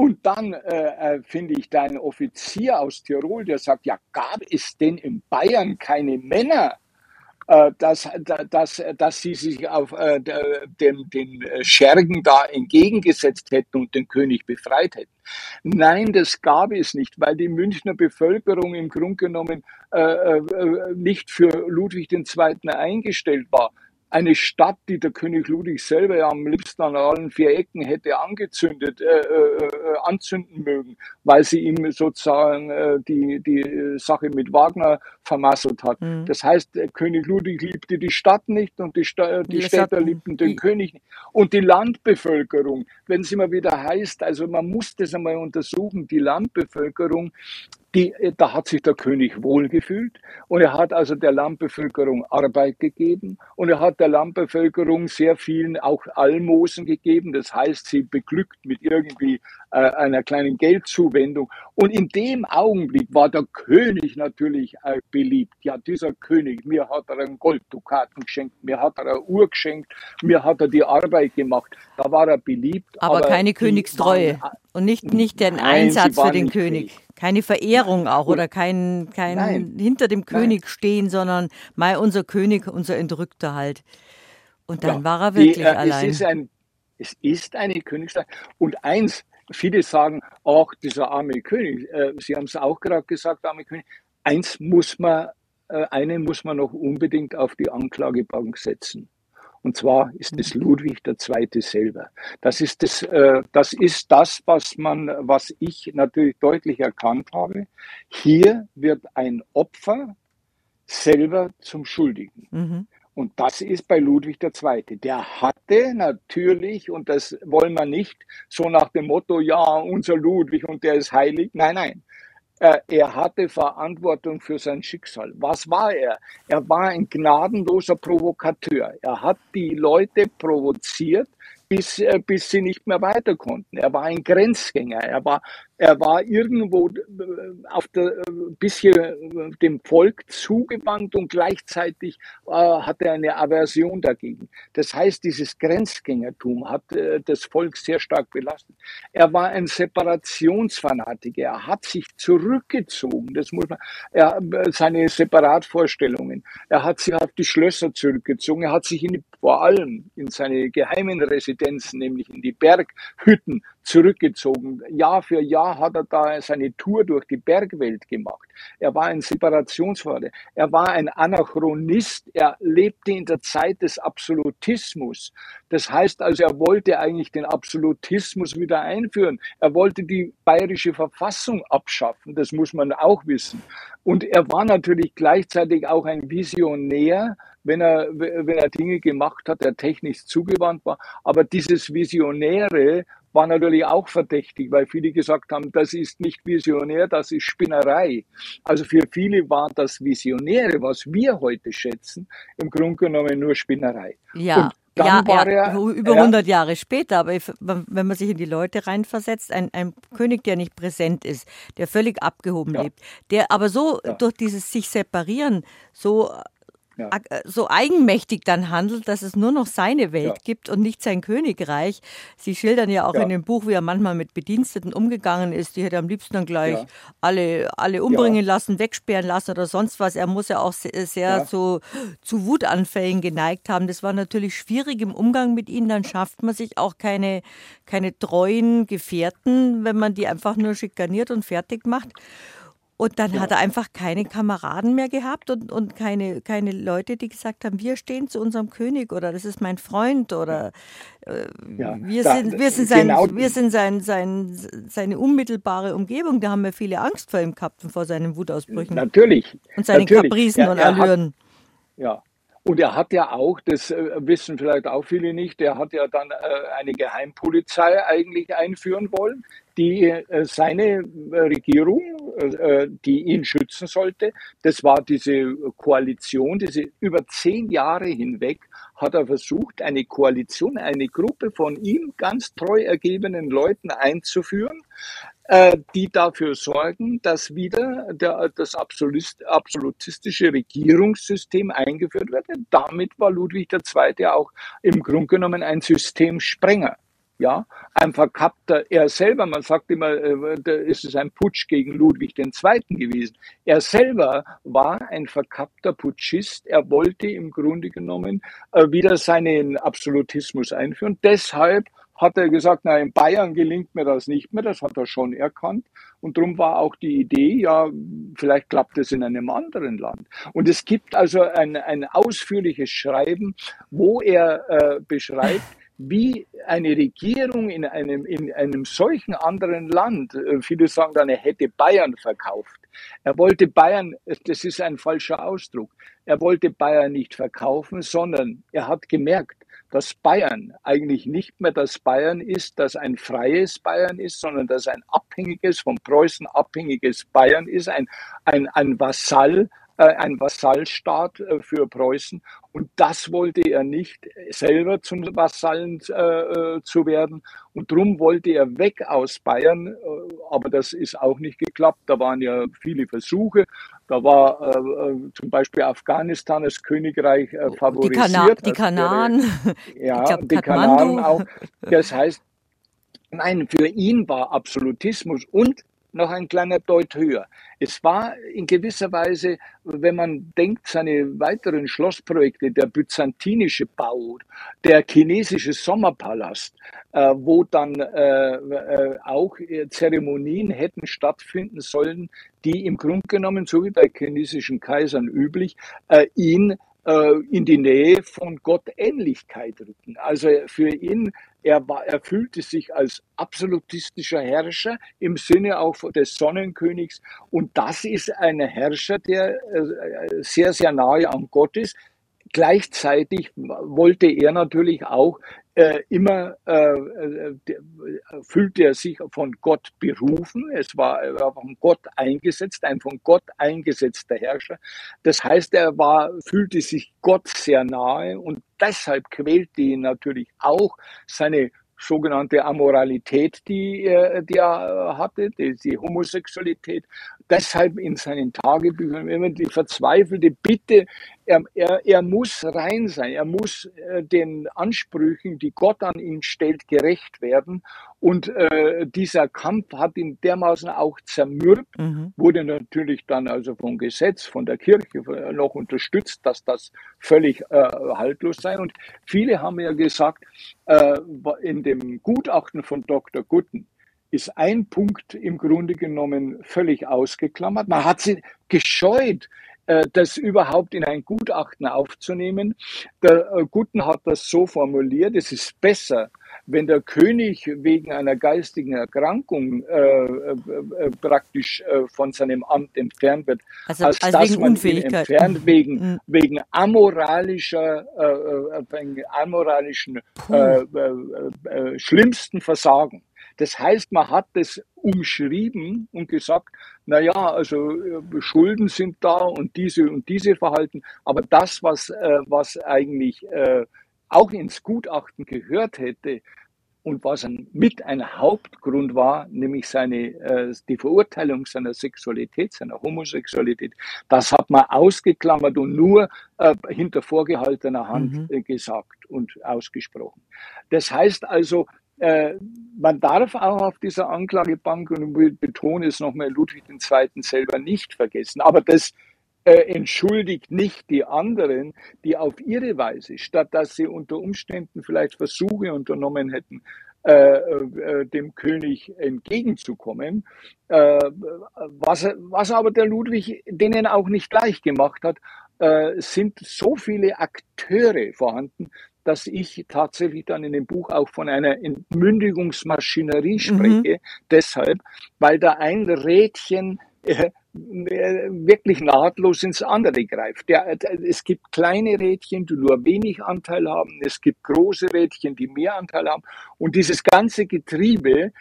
Und dann äh, äh, finde ich da einen Offizier aus Tirol, der sagt, ja, gab es denn in Bayern keine Männer, äh, dass, dass, dass sie sich auf äh, den, den Schergen da entgegengesetzt hätten und den König befreit hätten. Nein, das gab es nicht, weil die Münchner Bevölkerung im Grunde genommen äh, äh nicht für Ludwig II. eingestellt war eine Stadt, die der König Ludwig selber ja am liebsten an allen vier Ecken hätte angezündet, äh, äh, äh, anzünden mögen, weil sie ihm sozusagen äh, die, die Sache mit Wagner vermasselt hat. Mhm. Das heißt, König Ludwig liebte die Stadt nicht und die, Sta die Städter liebten den König nicht. Und die Landbevölkerung, wenn es immer wieder heißt, also man muss das einmal untersuchen, die Landbevölkerung die, da hat sich der König wohlgefühlt und er hat also der Landbevölkerung Arbeit gegeben und er hat der Landbevölkerung sehr vielen auch Almosen gegeben. Das heißt, sie beglückt mit irgendwie äh, einer kleinen Geldzuwendung. Und in dem Augenblick war der König natürlich äh, beliebt. Ja, dieser König, mir hat er einen Golddukaten geschenkt, mir hat er eine Uhr geschenkt, mir hat er die Arbeit gemacht. Da war er beliebt. Aber, aber keine Königstreue waren, und nicht, nicht den Einsatz für den König. Fähig. Keine Verehrung auch oder kein, kein hinter dem König Nein. stehen, sondern mal unser König, unser Entrückter halt. Und dann ja, war er wirklich die, äh, allein. Es ist, ein, es ist eine Königszeit. Und eins, viele sagen, auch dieser arme König, äh, Sie haben es auch gerade gesagt, arme König, eins muss man, äh, einen muss man noch unbedingt auf die Anklagebank setzen. Und zwar ist es Ludwig II. selber. Das ist das, äh, das ist das, was man, was ich natürlich deutlich erkannt habe. Hier wird ein Opfer selber zum Schuldigen. Mhm. Und das ist bei Ludwig II. Der hatte natürlich, und das wollen wir nicht, so nach dem Motto, ja, unser Ludwig und der ist heilig. Nein, nein. Äh, er hatte Verantwortung für sein Schicksal. Was war er? Er war ein gnadenloser Provokateur. Er hat die Leute provoziert, bis, äh, bis sie nicht mehr weiter konnten. Er war ein Grenzgänger. Er war er war irgendwo äh, auf der, äh, bisschen äh, dem Volk zugewandt und gleichzeitig äh, hatte er eine Aversion dagegen. Das heißt, dieses Grenzgängertum hat äh, das Volk sehr stark belastet. Er war ein Separationsfanatiker. Er hat sich zurückgezogen. Das muss man, er, seine Separatvorstellungen. Er hat sich auf die Schlösser zurückgezogen. Er hat sich in, vor allem in seine geheimen Residenzen, nämlich in die Berghütten zurückgezogen. Jahr für Jahr hat er da seine Tour durch die Bergwelt gemacht. Er war ein Separationsvater. Er war ein Anachronist. Er lebte in der Zeit des Absolutismus. Das heißt also, er wollte eigentlich den Absolutismus wieder einführen. Er wollte die bayerische Verfassung abschaffen. Das muss man auch wissen. Und er war natürlich gleichzeitig auch ein Visionär, wenn er, wenn er Dinge gemacht hat, der technisch zugewandt war. Aber dieses Visionäre war natürlich auch verdächtig, weil viele gesagt haben, das ist nicht visionär, das ist Spinnerei. Also für viele war das Visionäre, was wir heute schätzen, im Grunde genommen nur Spinnerei. Ja. Und dann ja, war ja, er über 100 ja. Jahre später. Aber wenn man sich in die Leute reinversetzt, ein, ein König, der nicht präsent ist, der völlig abgehoben ja. lebt, der aber so durch dieses sich separieren so ja. Äh, so eigenmächtig dann handelt, dass es nur noch seine Welt ja. gibt und nicht sein Königreich. Sie schildern ja auch ja. in dem Buch, wie er manchmal mit Bediensteten umgegangen ist. Die hätte am liebsten dann gleich alle, alle umbringen lassen, wegsperren lassen oder sonst was. Er muss ja auch sehr, sehr so zu Wutanfällen geneigt haben. Das war natürlich schwierig im Umgang mit ihnen. Dann schafft man sich auch keine, keine treuen Gefährten, wenn man die einfach nur schikaniert und fertig macht. Und dann ja. hat er einfach keine Kameraden mehr gehabt und, und keine, keine Leute, die gesagt haben, wir stehen zu unserem König oder das ist mein Freund oder äh, ja, wir, da, sind, wir sind, sein, genau. wir sind sein, sein, seine unmittelbare Umgebung. Da haben wir viele Angst vor ihm gehabt, vor seinen Wutausbrüchen. Natürlich. Und seinen natürlich. Kapricen er, und Allüren. Hat, ja, und er hat ja auch, das äh, wissen vielleicht auch viele nicht, er hat ja dann äh, eine Geheimpolizei eigentlich einführen wollen, die äh, seine Regierung, die ihn schützen sollte, das war diese Koalition, diese über zehn Jahre hinweg hat er versucht, eine Koalition, eine Gruppe von ihm ganz treu ergebenen Leuten einzuführen, äh, die dafür sorgen, dass wieder der, das absolutistische Regierungssystem eingeführt wird. Damit war Ludwig II. auch im Grunde genommen ein Systemsprenger. Ja, ein verkappter, er selber, man sagt immer, äh, ist es ein Putsch gegen Ludwig II. gewesen. Er selber war ein verkappter Putschist. Er wollte im Grunde genommen äh, wieder seinen Absolutismus einführen. Deshalb hat er gesagt, na, in Bayern gelingt mir das nicht mehr, das hat er schon erkannt. Und darum war auch die Idee, ja, vielleicht klappt es in einem anderen Land. Und es gibt also ein, ein ausführliches Schreiben, wo er äh, beschreibt, wie eine Regierung in einem, in einem solchen anderen Land, äh, viele sagen dann, er hätte Bayern verkauft. Er wollte Bayern, das ist ein falscher Ausdruck, er wollte Bayern nicht verkaufen, sondern er hat gemerkt, dass Bayern eigentlich nicht mehr das Bayern ist, das ein freies Bayern ist, sondern dass ein abhängiges, von Preußen abhängiges Bayern ist, ein, ein, ein Vasall, äh, ein Vasallstaat äh, für Preußen. Und das wollte er nicht selber zum Vasallen äh, äh, zu werden. Und darum wollte er weg aus Bayern. Äh, aber das ist auch nicht geklappt. Da waren ja viele Versuche. Da war äh, äh, zum Beispiel Afghanistan als Königreich äh, favorisiert. Die, Kana die Kanaren. Ja, glaub, die Kanaren auch. Das heißt, nein, für ihn war Absolutismus und noch ein kleiner Deut höher. Es war in gewisser Weise, wenn man denkt, seine weiteren Schlossprojekte, der byzantinische Bau, der chinesische Sommerpalast, äh, wo dann äh, äh, auch Zeremonien hätten stattfinden sollen, die im Grunde genommen, so wie bei chinesischen Kaisern üblich, äh, ihn äh, in die Nähe von Gottähnlichkeit rücken. Also für ihn er, war, er fühlte sich als absolutistischer Herrscher im Sinne auch des Sonnenkönigs. Und das ist ein Herrscher, der äh, sehr, sehr nahe an Gott ist. Gleichzeitig wollte er natürlich auch äh, immer äh, äh, fühlte er sich von Gott berufen. Es war, er war von Gott eingesetzt, ein von Gott eingesetzter Herrscher. Das heißt, er war, fühlte sich Gott sehr nahe und deshalb quälte ihn natürlich auch seine sogenannte Amoralität, die, er, die er hatte, die, die Homosexualität. Deshalb in seinen Tagebüchern immer die verzweifelte Bitte, er, er, er muss rein sein, er muss äh, den Ansprüchen, die Gott an ihn stellt, gerecht werden. Und äh, dieser Kampf hat ihn dermaßen auch zermürbt, mhm. wurde natürlich dann also vom Gesetz, von der Kirche noch unterstützt, dass das völlig äh, haltlos sei. Und viele haben ja gesagt, äh, in dem Gutachten von Dr. Gutten, ist ein Punkt im Grunde genommen völlig ausgeklammert. Man hat sie gescheut, äh, das überhaupt in ein Gutachten aufzunehmen. Der äh, Gutten hat das so formuliert, es ist besser, wenn der König wegen einer geistigen Erkrankung äh, äh, äh praktisch äh, von seinem Amt entfernt wird, also, als also dass man ihn entfernt wegen, mhm. wegen amoralischer, wegen amoralischen schlimmsten Versagen. Das heißt, man hat das umschrieben und gesagt, na ja, also äh, Schulden sind da und diese und diese Verhalten, aber das, was, äh, was eigentlich äh, auch ins Gutachten gehört hätte, und was ein, mit ein Hauptgrund war, nämlich seine, äh, die Verurteilung seiner Sexualität, seiner Homosexualität, das hat man ausgeklammert und nur äh, hinter vorgehaltener Hand mhm. äh, gesagt und ausgesprochen. Das heißt also, man darf auch auf dieser Anklagebank, und ich betone es nochmal, Ludwig II. selber nicht vergessen, aber das äh, entschuldigt nicht die anderen, die auf ihre Weise, statt dass sie unter Umständen vielleicht Versuche unternommen hätten, äh, äh, dem König entgegenzukommen, äh, was, was aber der Ludwig denen auch nicht gleich gemacht hat, äh, sind so viele Akteure vorhanden, dass ich tatsächlich dann in dem Buch auch von einer Entmündigungsmaschinerie mhm. spreche. Mhm. Deshalb, weil da ein Rädchen äh, wirklich nahtlos ins andere greift. Der, es gibt kleine Rädchen, die nur wenig Anteil haben. Es gibt große Rädchen, die mehr Anteil haben. Und dieses ganze Getriebe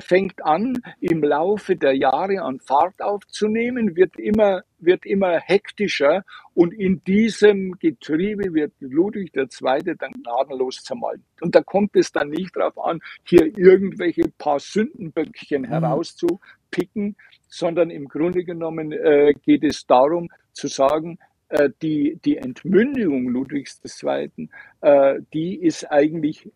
fängt an, im Laufe der Jahre an Fahrt aufzunehmen, wird immer, wird immer hektischer und in diesem Getriebe wird Ludwig II. dann gnadenlos zermalmt. Und da kommt es dann nicht darauf an, hier irgendwelche paar Sündenböckchen mhm. herauszupicken, sondern im Grunde genommen äh, geht es darum zu sagen, äh, die, die Entmündigung Ludwigs II., äh, die ist eigentlich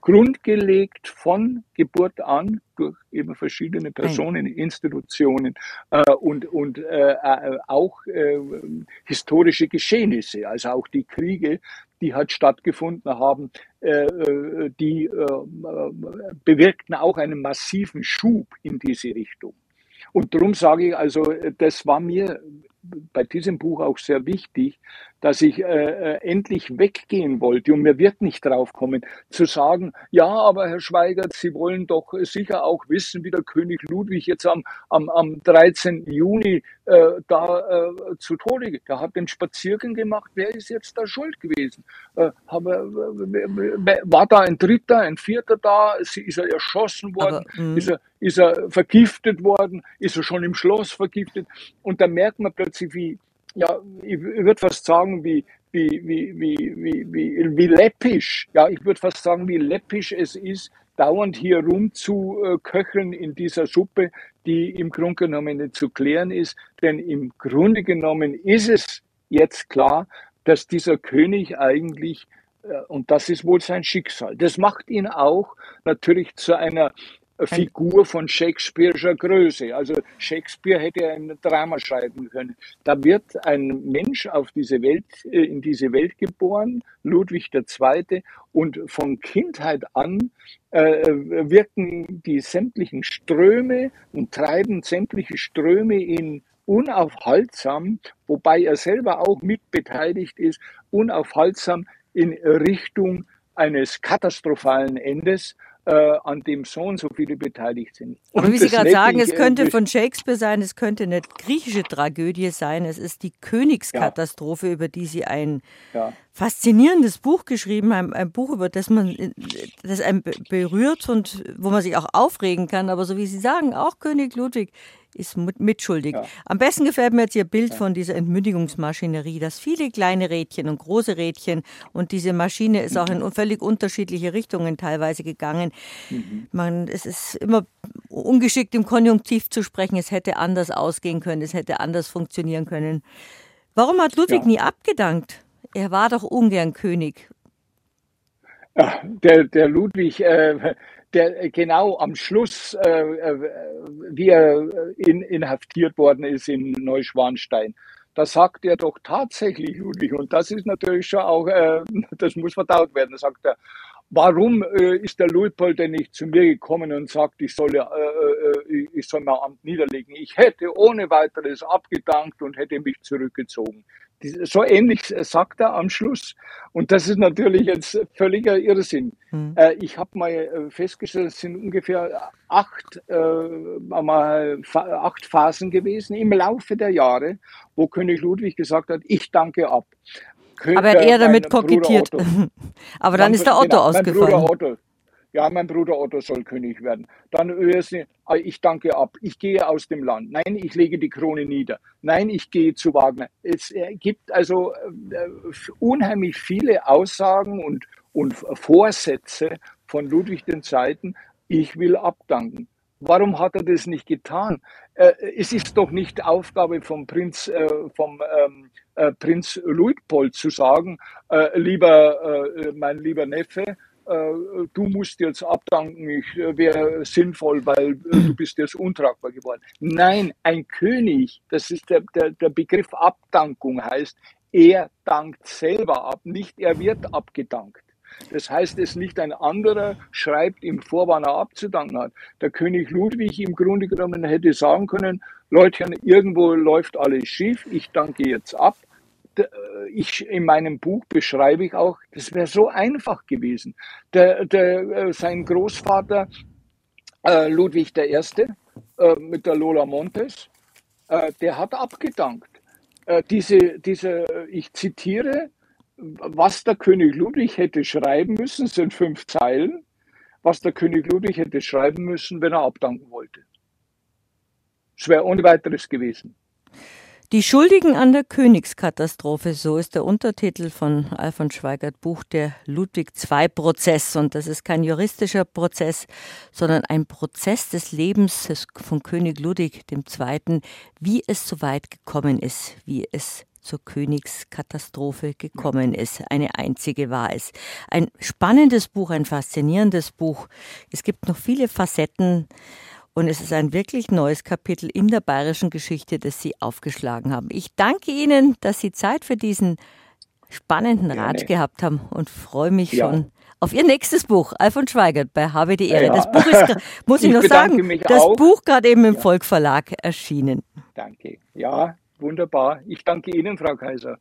grundgelegt von Geburt an durch eben verschiedene Personen, Institutionen äh, und, und äh, äh, auch historische Geschehnisse, also auch die Kriege, die halt stattgefunden haben, die bewirkten auch einen massiven Schub in diese Richtung. Und darum sage ich, also das war mir bei diesem Buch auch sehr wichtig, dass ich äh, äh, endlich weggehen wollte. Und mir wird nicht drauf kommen, zu sagen, ja, aber Herr Schweigert, Sie wollen doch sicher auch wissen, wie der König Ludwig jetzt am, am, am 13. Juni äh, da äh, zu Tode, der hat den Spaziergang gemacht, wer ist jetzt da schuld gewesen? Äh, aber, war da ein Dritter, ein Vierter da? Ist er erschossen worden? Aber, mhm. ist, er, ist er vergiftet worden? Ist er schon im Schloss vergiftet? Und da merkt man plötzlich, wie, ja, ich würde fast sagen, wie, wie, wie, wie, wie, wie, wie läppisch, ja, ich würde fast sagen, wie läppisch es ist, dauernd hier rumzuköcheln in dieser Suppe, die im Grunde genommen nicht zu klären ist. Denn im Grunde genommen ist es jetzt klar, dass dieser König eigentlich, äh, und das ist wohl sein Schicksal, das macht ihn auch natürlich zu einer Figur von Shakespeare'scher Größe. Also Shakespeare hätte ein Drama schreiben können. Da wird ein Mensch auf diese Welt, äh, in diese Welt geboren, Ludwig II. Und von Kindheit an äh, wirken die sämtlichen Ströme und treiben sämtliche Ströme in unaufhaltsam, wobei er selber auch mitbeteiligt ist, unaufhaltsam in Richtung eines katastrophalen Endes an dem so und so viele beteiligt sind. Und Aber wie Sie gerade sagen, es könnte von Shakespeare sein, es könnte eine griechische Tragödie sein, es ist die Königskatastrophe, ja. über die Sie ein ja. Faszinierendes Buch geschrieben haben, ein Buch, über das man das einen berührt und wo man sich auch aufregen kann. Aber so wie Sie sagen, auch König Ludwig ist mitschuldig. Ja. Am besten gefällt mir jetzt Ihr Bild von dieser Entmündigungsmaschinerie, dass viele kleine Rädchen und große Rädchen und diese Maschine ist auch in mhm. völlig unterschiedliche Richtungen teilweise gegangen. Mhm. Man, es ist immer ungeschickt im Konjunktiv zu sprechen, es hätte anders ausgehen können, es hätte anders funktionieren können. Warum hat Ludwig ja. nie abgedankt? Er war doch ungern König. der, der Ludwig, äh, der genau am Schluss, äh, äh, wie er in, inhaftiert worden ist in Neuschwanstein, da sagt er doch tatsächlich, Ludwig, und das ist natürlich schon auch, äh, das muss verdaut werden, da sagt er, warum äh, ist der Luitpold denn nicht zu mir gekommen und sagt, ich soll, äh, äh, ich soll mein Amt niederlegen? Ich hätte ohne weiteres abgedankt und hätte mich zurückgezogen. So ähnlich sagt er am Schluss. Und das ist natürlich jetzt völliger Irrsinn. Mhm. ich habe mal äh, festgestellt, es sind ungefähr acht, äh, acht Phasen gewesen im Laufe der Jahre, wo König Ludwig gesagt hat, ich danke ab. Aber er hat eher damit kokettiert. Aber dann mein, ist der Otto genau, ausgefallen. Ja, mein Bruder Otto soll König werden. Dann ah, ich danke ab. Ich gehe aus dem Land. Nein, ich lege die Krone nieder. Nein, ich gehe zu Wagner. Es äh, gibt also äh, unheimlich viele Aussagen und, und Vorsätze von Ludwig II. Ich will abdanken. Warum hat er das nicht getan? Äh, es ist doch nicht Aufgabe vom Prinz, vom ähm, äh, Prinz Luitpold zu sagen, lieber, mein lieber Neffe, du musst jetzt abdanken, ich äh, wäre sinnvoll, weil äh, du bist jetzt untragbar geworden. Nein, ein König, das ist der, der, der Begriff Abdankung heißt, er dankt selber ab, nicht er wird abgedankt. Das heißt, es nicht ein anderer schreibt ihm vor, wann er abzudanken hat. Der König Ludwig im Grunde genommen hätte sagen können, Leute, irgendwo läuft alles schief, ich danke jetzt ab ich in meinem Buch beschreibe ich auch, das wäre so einfach gewesen. Der, der, äh, sein Großvater äh, Ludwig I. Äh, mit der Lola Montes, äh, der hat abgedankt. Äh, diese, diese, ich zitiere, was der König Ludwig hätte schreiben müssen, sind fünf Zeilen, was der König Ludwig hätte schreiben müssen, wenn er abdanken wollte. Es wäre ohne weiteres gewesen. Die Schuldigen an der Königskatastrophe, so ist der Untertitel von Alfons Schweigert Buch der Ludwig II-Prozess. Und das ist kein juristischer Prozess, sondern ein Prozess des Lebens von König Ludwig II., wie es so weit gekommen ist, wie es zur Königskatastrophe gekommen ist. Eine einzige war es. Ein spannendes Buch, ein faszinierendes Buch. Es gibt noch viele Facetten. Und es ist ein wirklich neues Kapitel in der bayerischen Geschichte, das Sie aufgeschlagen haben. Ich danke Ihnen, dass Sie Zeit für diesen spannenden Ratsch gehabt haben und freue mich ja. schon auf Ihr nächstes Buch, Alfons Schweigert bei Habe die Ehre. Ja. Das Buch ist, muss ich, ich noch sagen, das auch. Buch gerade eben im ja. Volk Verlag erschienen. Danke. Ja, wunderbar. Ich danke Ihnen, Frau Kaiser.